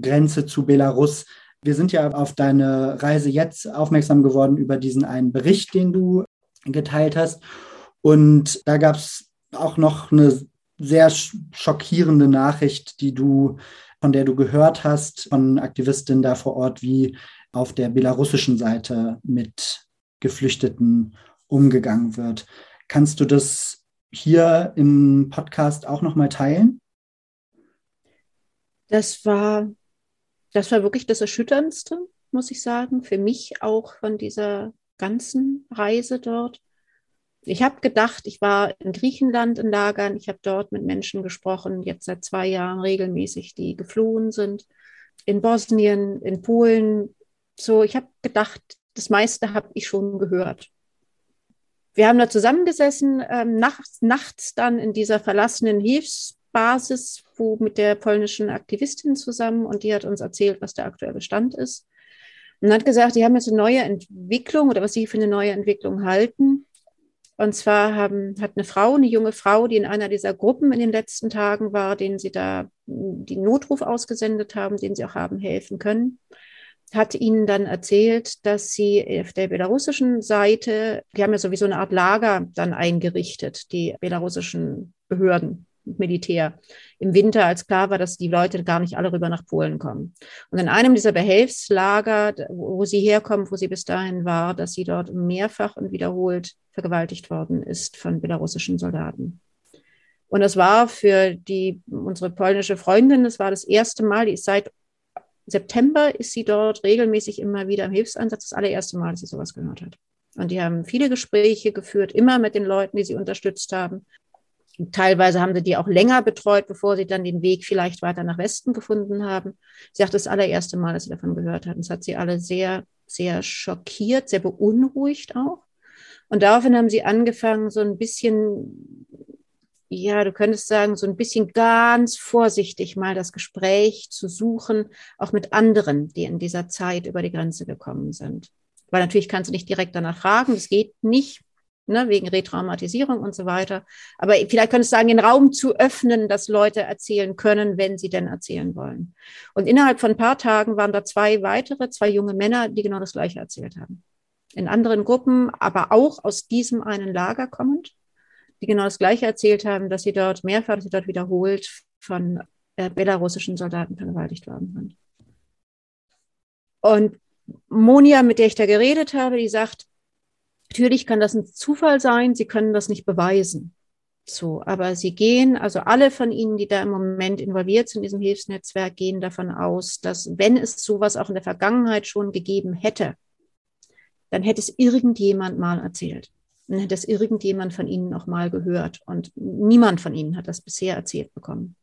Grenze zu Belarus. Wir sind ja auf deine Reise jetzt aufmerksam geworden über diesen einen Bericht, den du geteilt hast. Und da gab es auch noch eine sehr schockierende Nachricht, die du, von der du gehört hast, von Aktivistinnen da vor Ort, wie auf der belarussischen Seite mit Geflüchteten umgegangen wird. Kannst du das hier im Podcast auch nochmal teilen? Das war das war wirklich das Erschütterndste, muss ich sagen, für mich auch von dieser ganzen Reise dort. Ich habe gedacht, ich war in Griechenland in Lagern, ich habe dort mit Menschen gesprochen, jetzt seit zwei Jahren regelmäßig, die geflohen sind, in Bosnien, in Polen. So, ich habe gedacht, das meiste habe ich schon gehört. Wir haben da zusammengesessen, ähm, nachts, nachts dann in dieser verlassenen Hilfs Basis, wo mit der polnischen Aktivistin zusammen und die hat uns erzählt, was der aktuelle Stand ist. Und hat gesagt, die haben jetzt eine neue Entwicklung oder was sie für eine neue Entwicklung halten. Und zwar haben, hat eine Frau, eine junge Frau, die in einer dieser Gruppen in den letzten Tagen war, denen sie da den Notruf ausgesendet haben, den sie auch haben helfen können, hat ihnen dann erzählt, dass sie auf der belarussischen Seite, die haben ja sowieso eine Art Lager dann eingerichtet, die belarussischen Behörden. Militär im Winter, als klar war, dass die Leute gar nicht alle rüber nach Polen kommen. Und in einem dieser Behelfslager, wo sie herkommen, wo sie bis dahin war, dass sie dort mehrfach und wiederholt vergewaltigt worden ist von belarussischen Soldaten. Und das war für die, unsere polnische Freundin, das war das erste Mal, die ist seit September ist sie dort regelmäßig immer wieder im Hilfseinsatz, das allererste Mal, dass sie sowas gehört hat. Und die haben viele Gespräche geführt, immer mit den Leuten, die sie unterstützt haben. Teilweise haben sie die auch länger betreut, bevor sie dann den Weg vielleicht weiter nach Westen gefunden haben. Sie sagt, das allererste Mal, dass sie davon gehört hatten. Das hat sie alle sehr, sehr schockiert, sehr beunruhigt auch. Und daraufhin haben sie angefangen, so ein bisschen, ja, du könntest sagen, so ein bisschen ganz vorsichtig mal das Gespräch zu suchen, auch mit anderen, die in dieser Zeit über die Grenze gekommen sind. Weil natürlich kannst du nicht direkt danach fragen, das geht nicht ne, wegen Retraumatisierung und so weiter. Aber vielleicht könntest du sagen, den Raum zu öffnen, dass Leute erzählen können, wenn sie denn erzählen wollen. Und innerhalb von ein paar Tagen waren da zwei weitere, zwei junge Männer, die genau das Gleiche erzählt haben. In anderen Gruppen, aber auch aus diesem einen Lager kommend, die genau das Gleiche erzählt haben, dass sie dort mehrfach, dass sie dort wiederholt von äh, belarussischen Soldaten vergewaltigt worden sind. Und Monia, mit der ich da geredet habe, die sagt, Natürlich kann das ein Zufall sein, Sie können das nicht beweisen. So, aber Sie gehen, also alle von Ihnen, die da im Moment involviert sind in diesem Hilfsnetzwerk, gehen davon aus, dass wenn es sowas auch in der Vergangenheit schon gegeben hätte, dann hätte es irgendjemand mal erzählt. Dann hätte es irgendjemand von Ihnen noch mal gehört. Und niemand von Ihnen hat das bisher erzählt bekommen.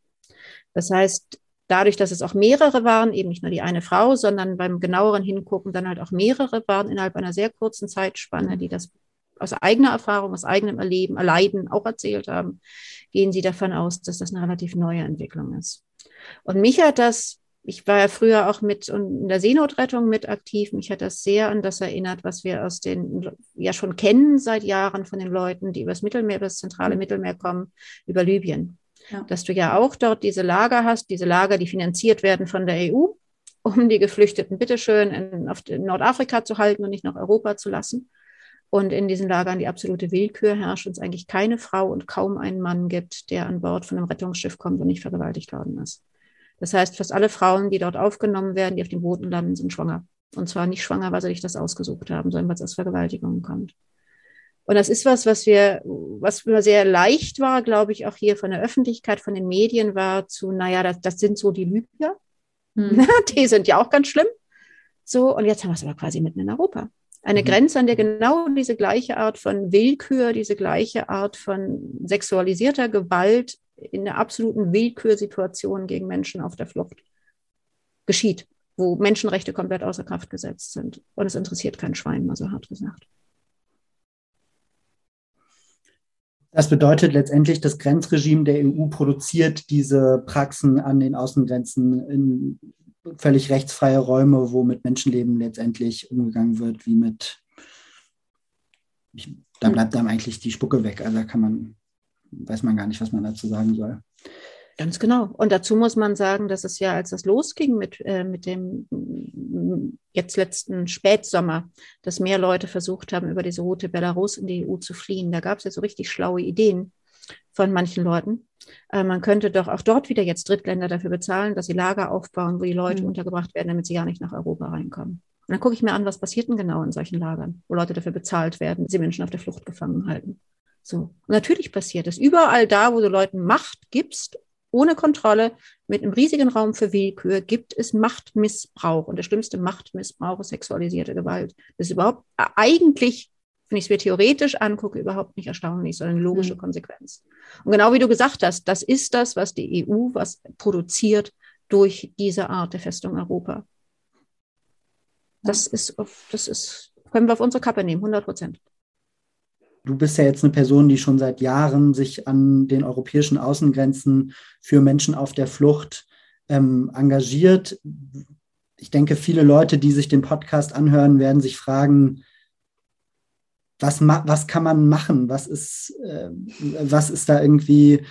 Das heißt, dadurch, dass es auch mehrere waren, eben nicht nur die eine Frau, sondern beim genaueren Hingucken dann halt auch mehrere waren innerhalb einer sehr kurzen Zeitspanne, die das aus eigener Erfahrung, aus eigenem Erleben, Erleiden auch erzählt haben, gehen sie davon aus, dass das eine relativ neue Entwicklung ist. Und mich hat das, ich war ja früher auch mit in der Seenotrettung mit aktiv, mich hat das sehr an das erinnert, was wir aus den, ja schon kennen seit Jahren von den Leuten, die übers Mittelmeer, über das zentrale Mittelmeer kommen, über Libyen. Ja. Dass du ja auch dort diese Lager hast, diese Lager, die finanziert werden von der EU, um die Geflüchteten bitteschön in, auf in Nordafrika zu halten und nicht nach Europa zu lassen. Und in diesen Lagern die absolute Willkür herrscht und es eigentlich keine Frau und kaum einen Mann gibt, der an Bord von einem Rettungsschiff kommt und nicht vergewaltigt worden ist. Das heißt, fast alle Frauen, die dort aufgenommen werden, die auf den Booten landen, sind schwanger. Und zwar nicht schwanger, weil sie sich das ausgesucht haben, sondern weil es aus Vergewaltigungen kommt. Und das ist was, was wir, was mir sehr leicht war, glaube ich, auch hier von der Öffentlichkeit, von den Medien war zu, naja, das, das sind so die Libyer. Hm. <laughs> Die sind ja auch ganz schlimm. So, und jetzt haben wir es aber quasi mitten in Europa. Eine mhm. Grenze, an der genau diese gleiche Art von Willkür, diese gleiche Art von sexualisierter Gewalt in der absoluten Willkürsituation gegen Menschen auf der Flucht geschieht, wo Menschenrechte komplett außer Kraft gesetzt sind. Und es interessiert kein Schwein, mal so hart gesagt. Das bedeutet letztendlich, das Grenzregime der EU produziert diese Praxen an den Außengrenzen in völlig rechtsfreie Räume, wo mit Menschenleben letztendlich umgegangen wird, wie mit, ich, da bleibt einem eigentlich die Spucke weg. Also da kann man, weiß man gar nicht, was man dazu sagen soll. Ganz genau. Und dazu muss man sagen, dass es ja, als das losging mit, äh, mit dem mm, jetzt letzten Spätsommer, dass mehr Leute versucht haben, über diese Route Belarus in die EU zu fliehen. Da gab es ja so richtig schlaue Ideen von manchen Leuten. Äh, man könnte doch auch dort wieder jetzt Drittländer dafür bezahlen, dass sie Lager aufbauen, wo die Leute mhm. untergebracht werden, damit sie gar nicht nach Europa reinkommen. Und dann gucke ich mir an, was passiert denn genau in solchen Lagern, wo Leute dafür bezahlt werden, dass sie Menschen auf der Flucht gefangen halten. So. Und natürlich passiert es. Überall da, wo du Leuten Macht gibst, ohne Kontrolle, mit einem riesigen Raum für Willkür, gibt es Machtmissbrauch. Und der schlimmste Machtmissbrauch ist sexualisierte Gewalt. Das ist überhaupt äh, eigentlich wenn ich es mir theoretisch angucke, überhaupt nicht erstaunlich, sondern eine logische mhm. Konsequenz. Und genau wie du gesagt hast, das ist das, was die EU, was produziert durch diese Art der Festung Europa. Das ist, das ist, können wir auf unsere Kappe nehmen, 100 Prozent. Du bist ja jetzt eine Person, die schon seit Jahren sich an den europäischen Außengrenzen für Menschen auf der Flucht ähm, engagiert. Ich denke, viele Leute, die sich den Podcast anhören, werden sich fragen, was, was kann man machen? Was ist, äh, was ist da irgendwie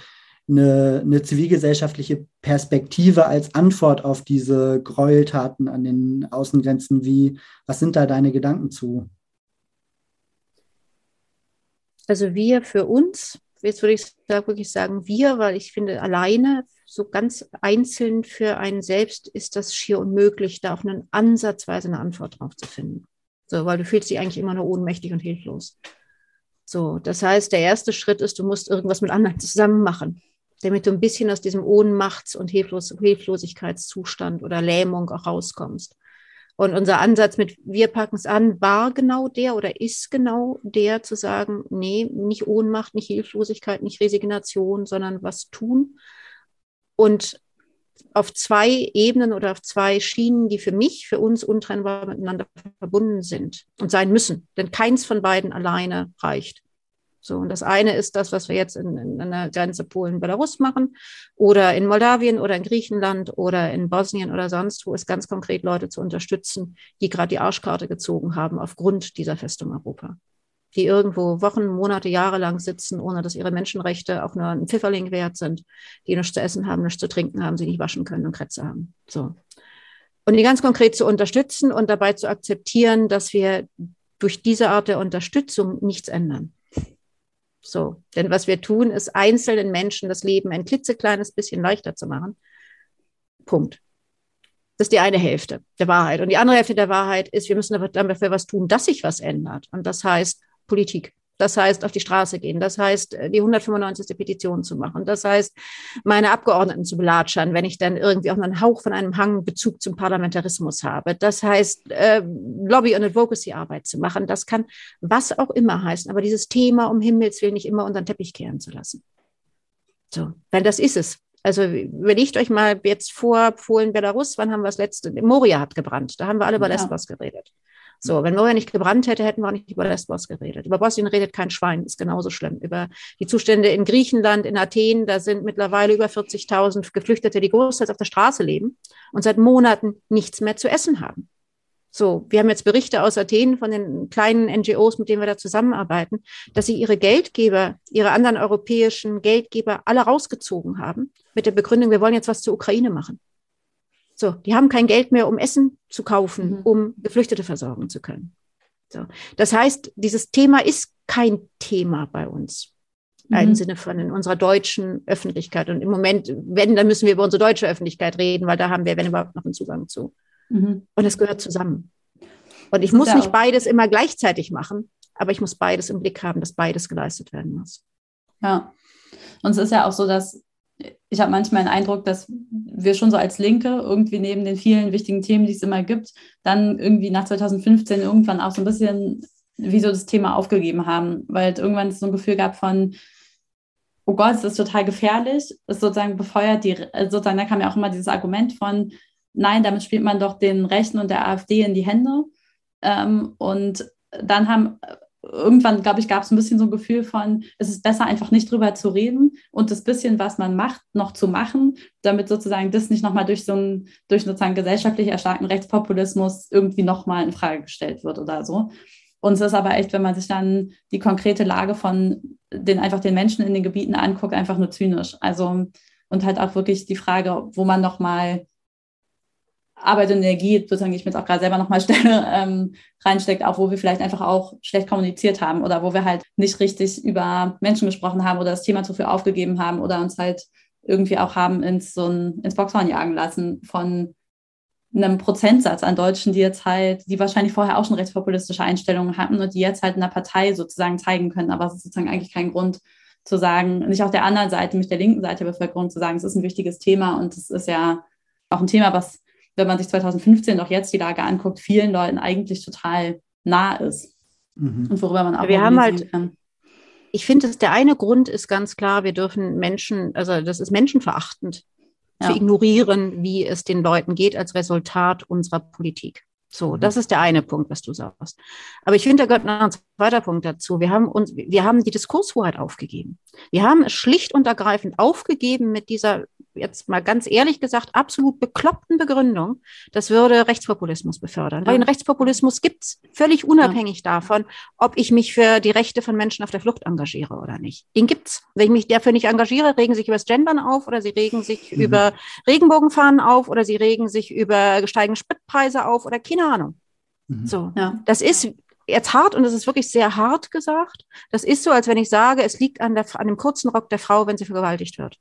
eine, eine zivilgesellschaftliche Perspektive als Antwort auf diese Gräueltaten an den Außengrenzen? Wie, was sind da deine Gedanken zu? Also wir für uns, jetzt würde ich wirklich sagen wir, weil ich finde, alleine, so ganz einzeln für einen selbst ist das schier unmöglich, da auch einen ansatzweise eine Antwort drauf zu finden. So, weil du fühlst dich eigentlich immer nur ohnmächtig und hilflos. So, das heißt, der erste Schritt ist, du musst irgendwas mit anderen zusammen machen, damit du ein bisschen aus diesem Ohnmachts- und Hilflos Hilflosigkeitszustand oder Lähmung auch rauskommst. Und unser Ansatz mit wir packen es an war genau der oder ist genau der zu sagen, nee, nicht Ohnmacht, nicht Hilflosigkeit, nicht Resignation, sondern was tun. Und auf zwei Ebenen oder auf zwei Schienen, die für mich, für uns untrennbar miteinander verbunden sind und sein müssen. Denn keins von beiden alleine reicht. So, und das eine ist das, was wir jetzt in, in, in der Grenze Polen-Belarus machen oder in Moldawien oder in Griechenland oder in Bosnien oder sonst wo, ist ganz konkret Leute zu unterstützen, die gerade die Arschkarte gezogen haben aufgrund dieser Festung Europa die irgendwo Wochen, Monate, Jahre lang sitzen, ohne dass ihre Menschenrechte auch nur ein Pfifferling wert sind, die nichts zu essen haben, nichts zu trinken haben, sie nicht waschen können und Krätze haben. So. Und die ganz konkret zu unterstützen und dabei zu akzeptieren, dass wir durch diese Art der Unterstützung nichts ändern. So. Denn was wir tun, ist einzelnen Menschen das Leben ein klitzekleines bisschen leichter zu machen. Punkt. Das ist die eine Hälfte der Wahrheit. Und die andere Hälfte der Wahrheit ist, wir müssen dafür was tun, dass sich was ändert. Und das heißt, Politik. Das heißt, auf die Straße gehen. Das heißt, die 195. Petition zu machen. Das heißt, meine Abgeordneten zu belatschern, wenn ich dann irgendwie auch nur einen Hauch von einem Hang Bezug zum Parlamentarismus habe. Das heißt, äh, Lobby- und Advocacy-Arbeit zu machen. Das kann was auch immer heißen. Aber dieses Thema um Himmels Willen nicht immer unter den Teppich kehren zu lassen. So, weil das ist es. Also überlegt euch mal jetzt vor Polen, Belarus, wann haben wir das letzte? Moria hat gebrannt. Da haben wir alle über ja. Lesbos geredet. So, wenn Moria nicht gebrannt hätte, hätten wir auch nicht über Lesbos geredet. Über Bosnien redet kein Schwein, ist genauso schlimm. Über die Zustände in Griechenland, in Athen, da sind mittlerweile über 40.000 Geflüchtete, die großteils auf der Straße leben und seit Monaten nichts mehr zu essen haben. So, wir haben jetzt Berichte aus Athen von den kleinen NGOs, mit denen wir da zusammenarbeiten, dass sie ihre Geldgeber, ihre anderen europäischen Geldgeber alle rausgezogen haben mit der Begründung, wir wollen jetzt was zur Ukraine machen. So, die haben kein Geld mehr, um Essen zu kaufen, mhm. um Geflüchtete versorgen zu können. So, das heißt, dieses Thema ist kein Thema bei uns. Mhm. Im Sinne von in unserer deutschen Öffentlichkeit. Und im Moment, wenn, dann müssen wir über unsere deutsche Öffentlichkeit reden, weil da haben wir, wenn überhaupt, noch einen Zugang zu. Mhm. Und es gehört zusammen. Und ich muss nicht beides immer gleichzeitig machen, aber ich muss beides im Blick haben, dass beides geleistet werden muss. Ja. Und es ist ja auch so, dass ich habe manchmal den Eindruck, dass wir schon so als Linke irgendwie neben den vielen wichtigen Themen, die es immer gibt, dann irgendwie nach 2015 irgendwann auch so ein bisschen wie so das Thema aufgegeben haben, weil irgendwann so ein Gefühl gab von, oh Gott, es ist total gefährlich, es sozusagen befeuert die, sozusagen, da kam ja auch immer dieses Argument von, nein, damit spielt man doch den Rechten und der AfD in die Hände. Ähm, und dann haben irgendwann, glaube ich, gab es ein bisschen so ein Gefühl von, es ist besser, einfach nicht drüber zu reden und das bisschen, was man macht, noch zu machen, damit sozusagen das nicht nochmal durch so einen, durch sozusagen gesellschaftlich erstarkten Rechtspopulismus irgendwie nochmal in Frage gestellt wird oder so. Und es ist aber echt, wenn man sich dann die konkrete Lage von den einfach den Menschen in den Gebieten anguckt, einfach nur zynisch. Also und halt auch wirklich die Frage, wo man nochmal Arbeit und Energie, sozusagen, die ich mir jetzt auch gerade selber nochmal <laughs> stelle, ähm, reinsteckt, auch wo wir vielleicht einfach auch schlecht kommuniziert haben oder wo wir halt nicht richtig über Menschen gesprochen haben oder das Thema zu viel aufgegeben haben oder uns halt irgendwie auch haben ins, so ein, ins Boxhorn jagen lassen von einem Prozentsatz an Deutschen, die jetzt halt, die wahrscheinlich vorher auch schon rechtspopulistische Einstellungen hatten und die jetzt halt in der Partei sozusagen zeigen können. Aber es ist sozusagen eigentlich kein Grund zu sagen, nicht auf der anderen Seite, nicht der linken Seite der Bevölkerung zu sagen, es ist ein wichtiges Thema und es ist ja auch ein Thema, was wenn man sich 2015 auch jetzt die Lage anguckt, vielen Leuten eigentlich total nah ist. Mhm. Und worüber man auch wir haben halt, kann. Ich finde, der eine Grund ist ganz klar, wir dürfen Menschen, also das ist menschenverachtend, ja. zu ignorieren, wie es den Leuten geht als Resultat unserer Politik. So, mhm. das ist der eine Punkt, was du sagst. Aber ich finde, da gehört noch ein zweiter Punkt dazu. Wir haben uns, wir haben die Diskurshoheit aufgegeben. Wir haben es schlicht und ergreifend aufgegeben mit dieser jetzt mal ganz ehrlich gesagt, absolut bekloppten Begründung, das würde Rechtspopulismus befördern. Ja. Weil den Rechtspopulismus gibt es völlig unabhängig ja. davon, ob ich mich für die Rechte von Menschen auf der Flucht engagiere oder nicht. Den gibt's. Wenn ich mich dafür nicht engagiere, regen sich über das Gendern auf oder sie regen sich mhm. über Regenbogenfahnen auf oder sie regen sich über steigende Spritpreise auf oder keine Ahnung. Mhm. So, ja. das ist jetzt hart und das ist wirklich sehr hart gesagt. Das ist so, als wenn ich sage, es liegt an, der, an dem kurzen Rock der Frau, wenn sie vergewaltigt wird.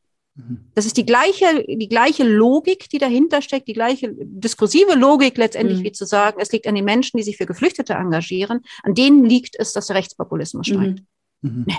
Das ist die gleiche, die gleiche Logik, die dahinter steckt, die gleiche diskursive Logik letztendlich, mhm. wie zu sagen, es liegt an den Menschen, die sich für Geflüchtete engagieren, an denen liegt es, dass der Rechtspopulismus mhm. steigt. Mhm. Nee.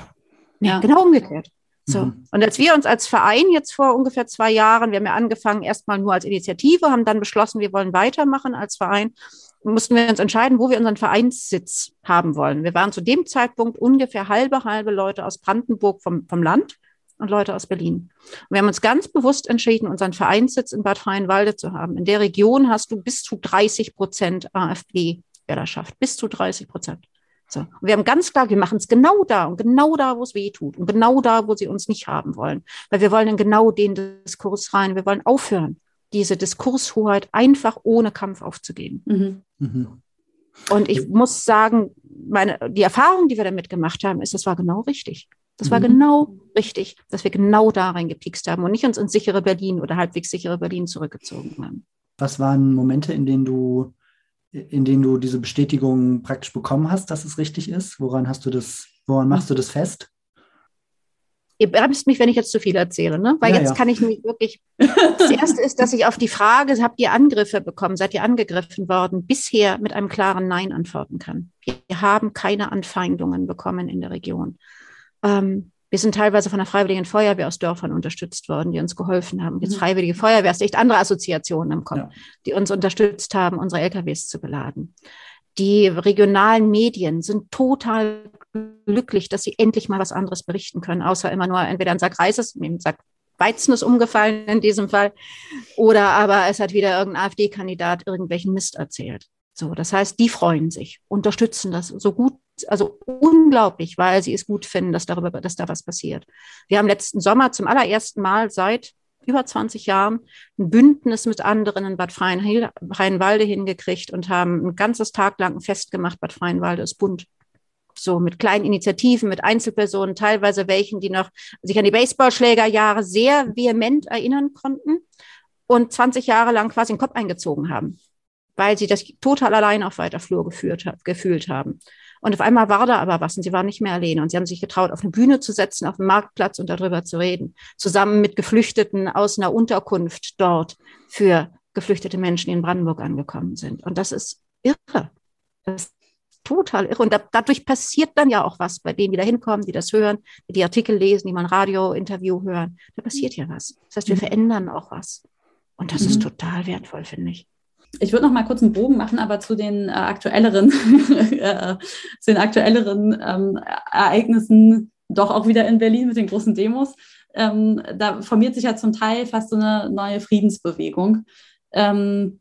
Nee, ja. Genau umgekehrt. So. Mhm. Und als wir uns als Verein jetzt vor ungefähr zwei Jahren, wir haben ja angefangen erstmal nur als Initiative, haben dann beschlossen, wir wollen weitermachen als Verein, mussten wir uns entscheiden, wo wir unseren Vereinssitz haben wollen. Wir waren zu dem Zeitpunkt ungefähr halbe, halbe Leute aus Brandenburg vom, vom Land und Leute aus Berlin. Und wir haben uns ganz bewusst entschieden, unseren Vereinssitz in Bad Freienwalde zu haben. In der Region hast du bis zu 30 Prozent AfD-Wählerschaft, bis zu 30 Prozent. So. Und wir haben ganz klar, wir machen es genau da und genau da, wo es weh tut und genau da, wo sie uns nicht haben wollen. Weil wir wollen in genau den Diskurs rein. Wir wollen aufhören, diese Diskurshoheit einfach ohne Kampf aufzugeben. Mhm. Mhm. Und ich muss sagen, meine, die Erfahrung, die wir damit gemacht haben, ist, das war genau richtig. Das war mhm. genau richtig, dass wir genau da reingepikst haben und nicht uns ins sichere Berlin oder halbwegs sichere Berlin zurückgezogen haben. Was waren Momente, in denen du, in denen du diese Bestätigung praktisch bekommen hast, dass es richtig ist? Woran hast du das, woran machst du das fest? Ihr bremst mich, wenn ich jetzt zu viel erzähle, ne? Weil ja, jetzt ja. kann ich nämlich wirklich. <laughs> Das erste ist, dass ich auf die Frage, habt ihr Angriffe bekommen, seid ihr angegriffen worden, bisher mit einem klaren Nein antworten kann. Wir haben keine Anfeindungen bekommen in der Region. Ähm, wir sind teilweise von der Freiwilligen Feuerwehr aus Dörfern unterstützt worden, die uns geholfen haben. Jetzt mhm. Freiwillige Feuerwehr ist echt andere Assoziationen im Kopf, ja. die uns unterstützt haben, unsere LKWs zu beladen. Die regionalen Medien sind total glücklich, dass sie endlich mal was anderes berichten können, außer immer nur entweder ein Sack Reises, ein Sack Weizen ist umgefallen in diesem Fall, oder aber es hat wieder irgendein AfD-Kandidat irgendwelchen Mist erzählt. So, das heißt, die freuen sich, unterstützen das so gut, also unglaublich, weil sie es gut finden, dass darüber, dass da was passiert. Wir haben letzten Sommer zum allerersten Mal seit über 20 Jahren ein Bündnis mit anderen in Bad Freienwalde hingekriegt und haben ein ganzes Tag lang ein Fest gemacht. Bad Freienwalde ist bunt. So mit kleinen Initiativen, mit Einzelpersonen, teilweise welchen, die noch sich an die Baseballschlägerjahre sehr vehement erinnern konnten und 20 Jahre lang quasi den Kopf eingezogen haben weil sie das total allein auf weiter Flur geführt, gefühlt haben. Und auf einmal war da aber was und sie waren nicht mehr alleine. Und sie haben sich getraut, auf eine Bühne zu setzen, auf den Marktplatz und darüber zu reden. Zusammen mit Geflüchteten aus einer Unterkunft dort für geflüchtete Menschen, die in Brandenburg angekommen sind. Und das ist irre. Das total irre. Und da, dadurch passiert dann ja auch was bei denen, die da hinkommen, die das hören, die die Artikel lesen, die mal ein Radiointerview hören. Da passiert ja was. Das heißt, wir mhm. verändern auch was. Und das mhm. ist total wertvoll, finde ich. Ich würde noch mal kurz einen Bogen machen, aber zu den äh, aktuelleren, <laughs> äh, zu den aktuelleren ähm, Ereignissen, doch auch wieder in Berlin mit den großen Demos. Ähm, da formiert sich ja zum Teil fast so eine neue Friedensbewegung, ähm,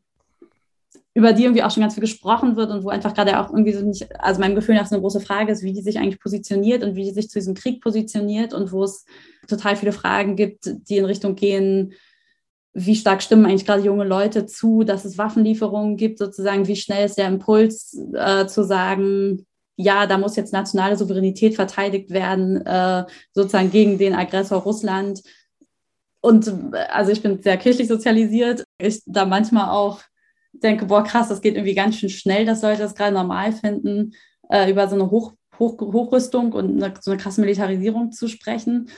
über die irgendwie auch schon ganz viel gesprochen wird und wo einfach gerade auch irgendwie so nicht, also meinem Gefühl nach so eine große Frage ist, wie die sich eigentlich positioniert und wie die sich zu diesem Krieg positioniert und wo es total viele Fragen gibt, die in Richtung gehen, wie stark stimmen eigentlich gerade junge Leute zu, dass es Waffenlieferungen gibt, sozusagen, wie schnell ist der Impuls äh, zu sagen, ja, da muss jetzt nationale Souveränität verteidigt werden, äh, sozusagen gegen den Aggressor Russland. Und äh, also ich bin sehr kirchlich sozialisiert. Ich da manchmal auch denke, boah, krass, das geht irgendwie ganz schön schnell, dass Leute das gerade normal finden, äh, über so eine Hoch, Hoch, Hochrüstung und eine, so eine krasse Militarisierung zu sprechen.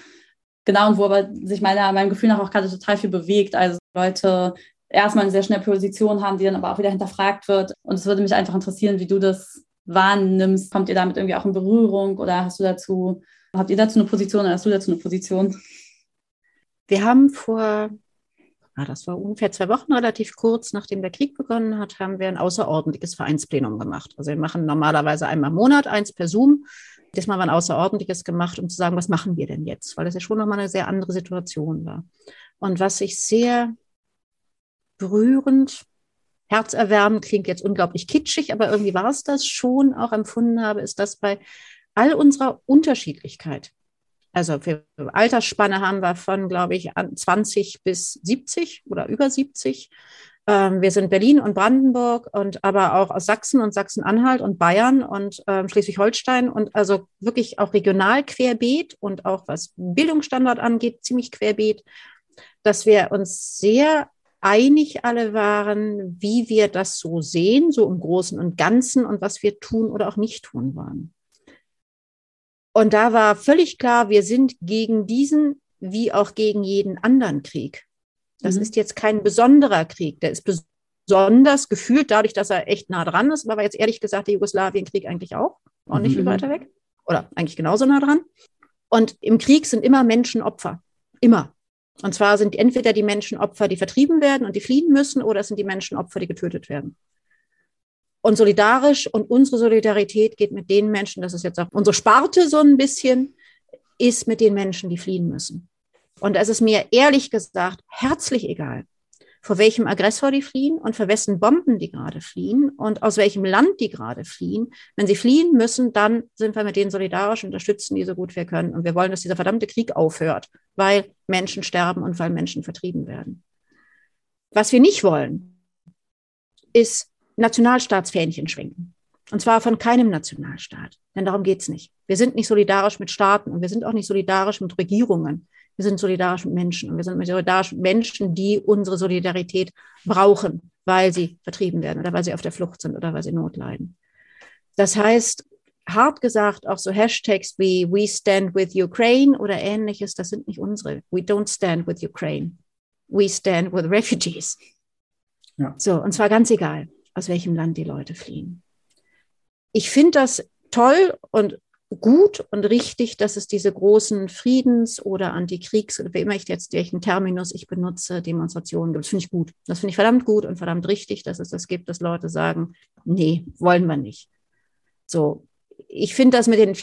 Genau, und wo aber sich meiner, meinem Gefühl nach auch gerade total viel bewegt. Also Leute erstmal eine sehr schnelle Position haben, die dann aber auch wieder hinterfragt wird. Und es würde mich einfach interessieren, wie du das wahrnimmst. Kommt ihr damit irgendwie auch in Berührung oder hast du dazu, habt ihr dazu eine Position oder hast du dazu eine Position? Wir haben vor, ah, das war ungefähr zwei Wochen, relativ kurz nachdem der Krieg begonnen hat, haben wir ein außerordentliches Vereinsplenum gemacht. Also wir machen normalerweise einmal im Monat eins per Zoom Diesmal war ein außerordentliches gemacht, um zu sagen, was machen wir denn jetzt? Weil es ja schon nochmal eine sehr andere Situation war. Und was ich sehr berührend, herzerwärmend, klingt jetzt unglaublich kitschig, aber irgendwie war es das schon auch empfunden habe, ist, dass bei all unserer Unterschiedlichkeit, also für Altersspanne haben wir von, glaube ich, 20 bis 70 oder über 70, ähm, wir sind Berlin und Brandenburg und aber auch aus Sachsen und Sachsen-Anhalt und Bayern und ähm, Schleswig-Holstein und also wirklich auch regional querbeet und auch was Bildungsstandard angeht, ziemlich querbeet, dass wir uns sehr einig alle waren, wie wir das so sehen, so im Großen und Ganzen und was wir tun oder auch nicht tun wollen. Und da war völlig klar, wir sind gegen diesen wie auch gegen jeden anderen Krieg. Das mhm. ist jetzt kein besonderer Krieg. Der ist besonders gefühlt dadurch, dass er echt nah dran ist. Aber jetzt ehrlich gesagt der Jugoslawienkrieg eigentlich auch. Auch nicht mhm. viel weiter weg. Oder eigentlich genauso nah dran. Und im Krieg sind immer Menschen Opfer. Immer. Und zwar sind entweder die Menschen Opfer, die vertrieben werden und die fliehen müssen, oder es sind die Menschen Opfer, die getötet werden. Und solidarisch und unsere Solidarität geht mit den Menschen, das ist jetzt auch unsere Sparte so ein bisschen, ist mit den Menschen, die fliehen müssen. Und es ist mir ehrlich gesagt herzlich egal, vor welchem Aggressor die fliehen und vor wessen Bomben die gerade fliehen und aus welchem Land die gerade fliehen. Wenn sie fliehen müssen, dann sind wir mit denen solidarisch unterstützen die so gut wir können. Und wir wollen, dass dieser verdammte Krieg aufhört, weil Menschen sterben und weil Menschen vertrieben werden. Was wir nicht wollen, ist Nationalstaatsfähnchen schwenken. Und zwar von keinem Nationalstaat. Denn darum geht's nicht. Wir sind nicht solidarisch mit Staaten und wir sind auch nicht solidarisch mit Regierungen. Wir sind solidarisch mit Menschen und wir sind solidarisch mit Menschen, die unsere Solidarität brauchen, weil sie vertrieben werden oder weil sie auf der Flucht sind oder weil sie Not leiden. Das heißt, hart gesagt, auch so Hashtags wie We Stand with Ukraine oder ähnliches, das sind nicht unsere. We don't stand with Ukraine. We stand with refugees. Ja. So, und zwar ganz egal, aus welchem Land die Leute fliehen. Ich finde das toll und gut und richtig, dass es diese großen Friedens- oder Antikriegs- oder wie immer ich jetzt welchen Terminus ich benutze, Demonstrationen gibt. Das finde ich gut. Das finde ich verdammt gut und verdammt richtig, dass es das gibt, dass Leute sagen, nee, wollen wir nicht. So, ich finde das mit den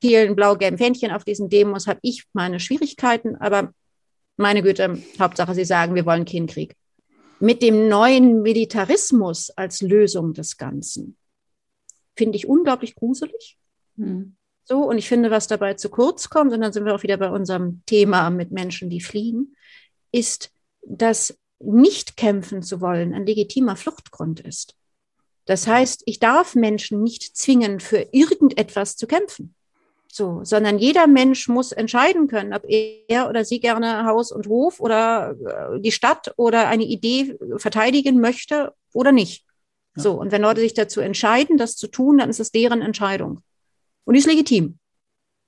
vielen blau-gelben Fähnchen auf diesen Demos, habe ich meine Schwierigkeiten, aber meine Güte, Hauptsache, sie sagen, wir wollen keinen Krieg. Mit dem neuen Militarismus als Lösung des Ganzen finde ich unglaublich gruselig. Mhm. So, und ich finde, was dabei zu kurz kommt, und dann sind wir auch wieder bei unserem Thema mit Menschen, die fliehen, ist, dass nicht kämpfen zu wollen ein legitimer Fluchtgrund ist. Das heißt, ich darf Menschen nicht zwingen, für irgendetwas zu kämpfen. So, sondern jeder Mensch muss entscheiden können, ob er oder sie gerne Haus und Hof oder äh, die Stadt oder eine Idee verteidigen möchte oder nicht. Ja. So, und wenn Leute sich dazu entscheiden, das zu tun, dann ist es deren Entscheidung. Und die ist legitim.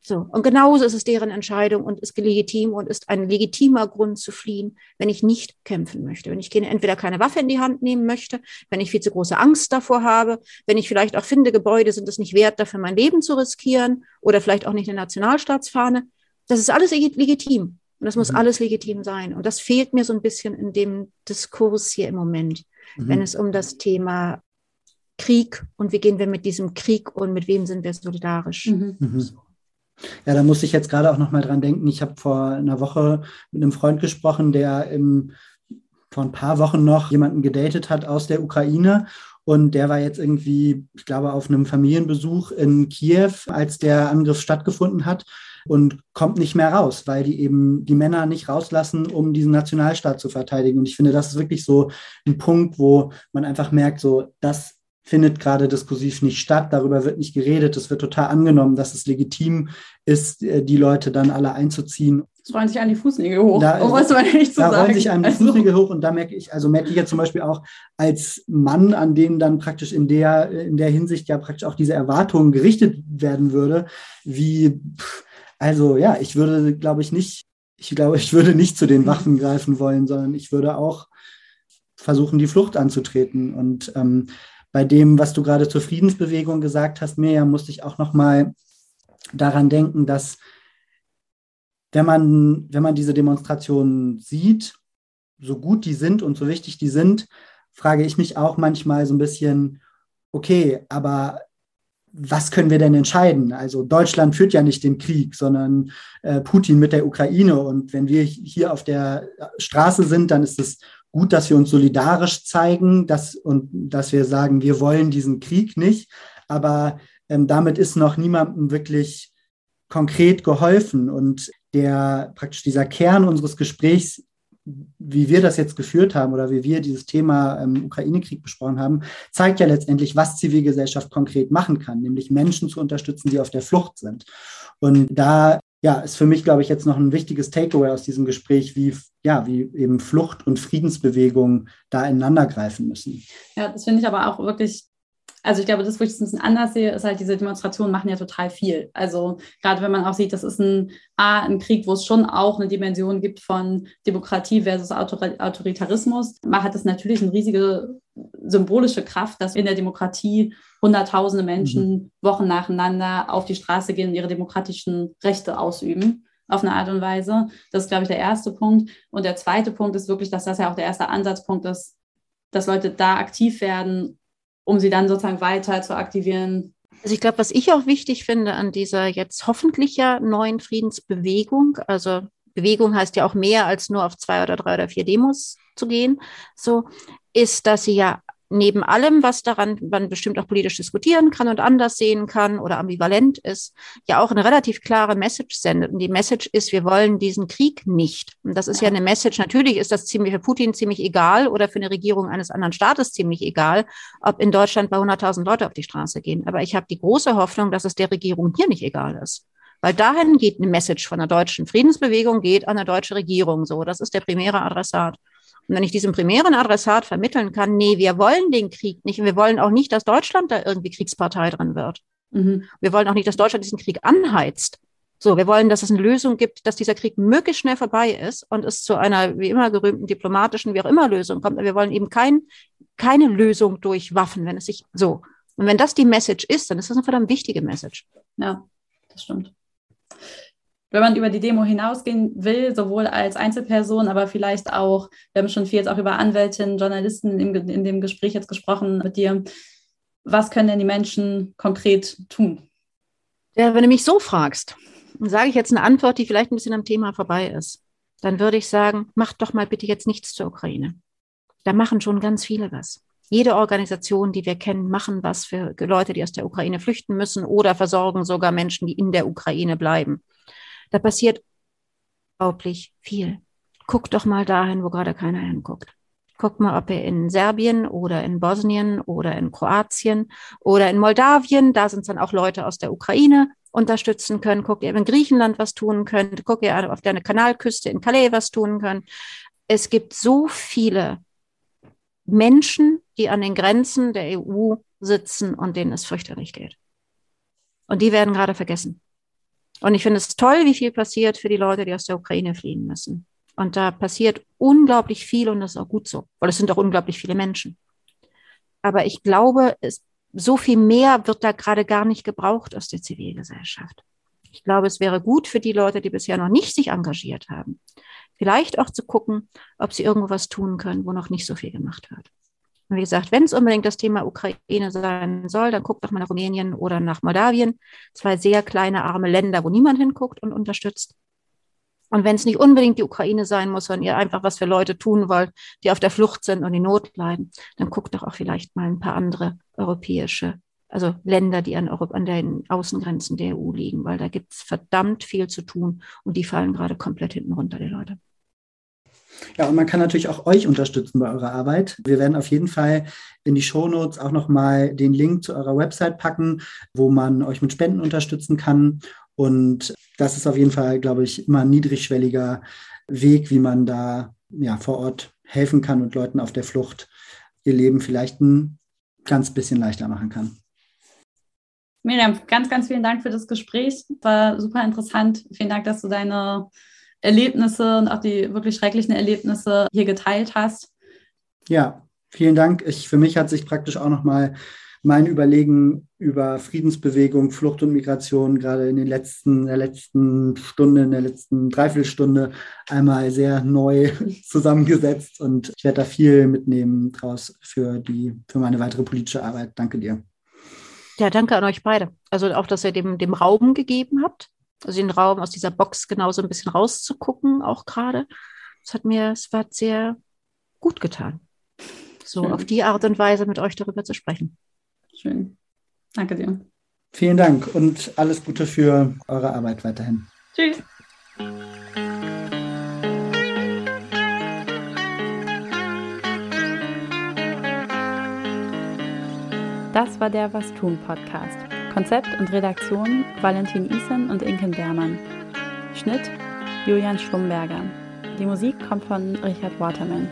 So. Und genauso ist es deren Entscheidung und ist legitim und ist ein legitimer Grund zu fliehen, wenn ich nicht kämpfen möchte. Wenn ich entweder keine Waffe in die Hand nehmen möchte, wenn ich viel zu große Angst davor habe, wenn ich vielleicht auch finde, Gebäude sind es nicht wert, dafür mein Leben zu riskieren oder vielleicht auch nicht eine Nationalstaatsfahne. Das ist alles legitim. Und das muss mhm. alles legitim sein. Und das fehlt mir so ein bisschen in dem Diskurs hier im Moment, mhm. wenn es um das Thema Krieg und wie gehen wir mit diesem Krieg und mit wem sind wir solidarisch. Mhm. Mhm. Ja, da muss ich jetzt gerade auch noch mal dran denken. Ich habe vor einer Woche mit einem Freund gesprochen, der im, vor ein paar Wochen noch jemanden gedatet hat aus der Ukraine. Und der war jetzt irgendwie, ich glaube, auf einem Familienbesuch in Kiew, als der Angriff stattgefunden hat und kommt nicht mehr raus, weil die eben die Männer nicht rauslassen, um diesen Nationalstaat zu verteidigen. Und ich finde, das ist wirklich so ein Punkt, wo man einfach merkt, so, das findet gerade diskursiv nicht statt, darüber wird nicht geredet, es wird total angenommen, dass es legitim ist, äh, die Leute dann alle einzuziehen. Es rollen sich an die Fußnägel hoch, da, um man nicht zu da sagen. Da rollen sich an die also. Fußnägel hoch und da merke ich, also merke ich ja zum Beispiel auch als Mann, an denen dann praktisch in der, in der Hinsicht ja praktisch auch diese Erwartungen gerichtet werden würde, wie, also ja, ich würde, glaube ich, nicht, ich glaube, ich würde nicht zu den mhm. Waffen greifen wollen, sondern ich würde auch versuchen, die Flucht anzutreten und ähm, bei dem, was du gerade zur Friedensbewegung gesagt hast, Mirjam, musste ich auch noch mal daran denken, dass wenn man, wenn man diese Demonstrationen sieht, so gut die sind und so wichtig die sind, frage ich mich auch manchmal so ein bisschen, okay, aber was können wir denn entscheiden? Also Deutschland führt ja nicht den Krieg, sondern äh, Putin mit der Ukraine. Und wenn wir hier auf der Straße sind, dann ist es gut, dass wir uns solidarisch zeigen dass, und dass wir sagen, wir wollen diesen Krieg nicht. Aber ähm, damit ist noch niemandem wirklich konkret geholfen. Und der praktisch dieser Kern unseres Gesprächs, wie wir das jetzt geführt haben oder wie wir dieses Thema ähm, Ukraine-Krieg besprochen haben, zeigt ja letztendlich, was Zivilgesellschaft konkret machen kann, nämlich Menschen zu unterstützen, die auf der Flucht sind. Und da ja, ist für mich, glaube ich, jetzt noch ein wichtiges Takeaway aus diesem Gespräch, wie, ja, wie eben Flucht und Friedensbewegungen da ineinander greifen müssen. Ja, das finde ich aber auch wirklich also ich glaube, das, wo ich es ein bisschen anders sehe, ist halt, diese Demonstrationen machen ja total viel. Also gerade wenn man auch sieht, das ist ein, A, ein Krieg, wo es schon auch eine Dimension gibt von Demokratie versus Autoritarismus, man hat es natürlich eine riesige symbolische Kraft, dass in der Demokratie Hunderttausende Menschen mhm. Wochen nacheinander auf die Straße gehen und ihre demokratischen Rechte ausüben auf eine Art und Weise. Das ist, glaube ich, der erste Punkt. Und der zweite Punkt ist wirklich, dass das ja auch der erste Ansatzpunkt ist, dass Leute da aktiv werden um sie dann sozusagen weiter zu aktivieren. Also ich glaube, was ich auch wichtig finde an dieser jetzt hoffentlich ja neuen Friedensbewegung, also Bewegung heißt ja auch mehr als nur auf zwei oder drei oder vier Demos zu gehen, so ist, dass sie ja neben allem, was daran man bestimmt auch politisch diskutieren kann und anders sehen kann oder ambivalent ist, ja auch eine relativ klare Message sendet. Und die Message ist, wir wollen diesen Krieg nicht. Und das ist ja eine Message, natürlich ist das ziemlich für Putin ziemlich egal oder für eine Regierung eines anderen Staates ziemlich egal, ob in Deutschland bei 100.000 Leute auf die Straße gehen. Aber ich habe die große Hoffnung, dass es der Regierung hier nicht egal ist. Weil dahin geht eine Message von der deutschen Friedensbewegung, geht an der deutsche Regierung so. Das ist der primäre Adressat. Und wenn ich diesem primären Adressat vermitteln kann, nee, wir wollen den Krieg nicht und wir wollen auch nicht, dass Deutschland da irgendwie Kriegspartei drin wird. Mhm. Wir wollen auch nicht, dass Deutschland diesen Krieg anheizt. So, wir wollen, dass es eine Lösung gibt, dass dieser Krieg möglichst schnell vorbei ist und es zu einer wie immer gerühmten diplomatischen, wie auch immer Lösung kommt. Wir wollen eben kein, keine Lösung durch Waffen, wenn es sich so. Und wenn das die Message ist, dann ist das eine verdammt wichtige Message. Ja, das stimmt wenn man über die Demo hinausgehen will, sowohl als Einzelperson, aber vielleicht auch, wir haben schon viel jetzt auch über Anwältinnen, Journalisten in, in dem Gespräch jetzt gesprochen mit dir. Was können denn die Menschen konkret tun? Ja, wenn du mich so fragst, sage ich jetzt eine Antwort, die vielleicht ein bisschen am Thema vorbei ist. Dann würde ich sagen, macht doch mal bitte jetzt nichts zur Ukraine. Da machen schon ganz viele was. Jede Organisation, die wir kennen, machen was für Leute, die aus der Ukraine flüchten müssen oder versorgen sogar Menschen, die in der Ukraine bleiben. Da passiert unglaublich viel. Guckt doch mal dahin, wo gerade keiner hinguckt. Guckt mal, ob ihr in Serbien oder in Bosnien oder in Kroatien oder in Moldawien, da sind dann auch Leute aus der Ukraine, unterstützen können. Guckt ihr in Griechenland was tun könnt. Guckt ihr auf der Kanalküste in Calais was tun könnt. Es gibt so viele Menschen, die an den Grenzen der EU sitzen und denen es fürchterlich geht. Und die werden gerade vergessen. Und ich finde es toll, wie viel passiert für die Leute, die aus der Ukraine fliehen müssen. Und da passiert unglaublich viel und das ist auch gut so, weil es sind auch unglaublich viele Menschen. Aber ich glaube, es, so viel mehr wird da gerade gar nicht gebraucht aus der Zivilgesellschaft. Ich glaube, es wäre gut für die Leute, die bisher noch nicht sich engagiert haben, vielleicht auch zu gucken, ob sie irgendwo was tun können, wo noch nicht so viel gemacht wird. Und wie gesagt, wenn es unbedingt das Thema Ukraine sein soll, dann guckt doch mal nach Rumänien oder nach Moldawien. Zwei sehr kleine, arme Länder, wo niemand hinguckt und unterstützt. Und wenn es nicht unbedingt die Ukraine sein muss, sondern ihr einfach was für Leute tun wollt, die auf der Flucht sind und in Not leiden, dann guckt doch auch vielleicht mal ein paar andere europäische, also Länder, die an, Europa, an den Außengrenzen der EU liegen, weil da gibt es verdammt viel zu tun und die fallen gerade komplett hinten runter, die Leute. Ja, und man kann natürlich auch euch unterstützen bei eurer Arbeit. Wir werden auf jeden Fall in die Shownotes auch nochmal den Link zu eurer Website packen, wo man euch mit Spenden unterstützen kann. Und das ist auf jeden Fall, glaube ich, immer ein niedrigschwelliger Weg, wie man da ja, vor Ort helfen kann und Leuten auf der Flucht ihr Leben vielleicht ein ganz bisschen leichter machen kann. Miriam, ganz, ganz vielen Dank für das Gespräch. War super interessant. Vielen Dank, dass du deine Erlebnisse und auch die wirklich schrecklichen Erlebnisse hier geteilt hast. Ja, vielen Dank. Ich, für mich hat sich praktisch auch nochmal mein Überlegen über Friedensbewegung, Flucht und Migration gerade in den letzten, der letzten Stunde, in der letzten Dreiviertelstunde einmal sehr neu <laughs> zusammengesetzt und ich werde da viel mitnehmen draus für die, für meine weitere politische Arbeit. Danke dir. Ja, danke an euch beide. Also auch, dass ihr dem, dem Raum gegeben habt also den Raum aus dieser Box genauso ein bisschen rauszugucken, auch gerade. Das hat mir, es war sehr gut getan. So Schön. auf die Art und Weise mit euch darüber zu sprechen. Schön. Danke dir. Vielen Dank und alles Gute für eure Arbeit weiterhin. Tschüss. Das war der Was tun Podcast. Konzept und Redaktion Valentin Isen und Inken Bermann. Schnitt Julian Schlumberger. Die Musik kommt von Richard Waterman.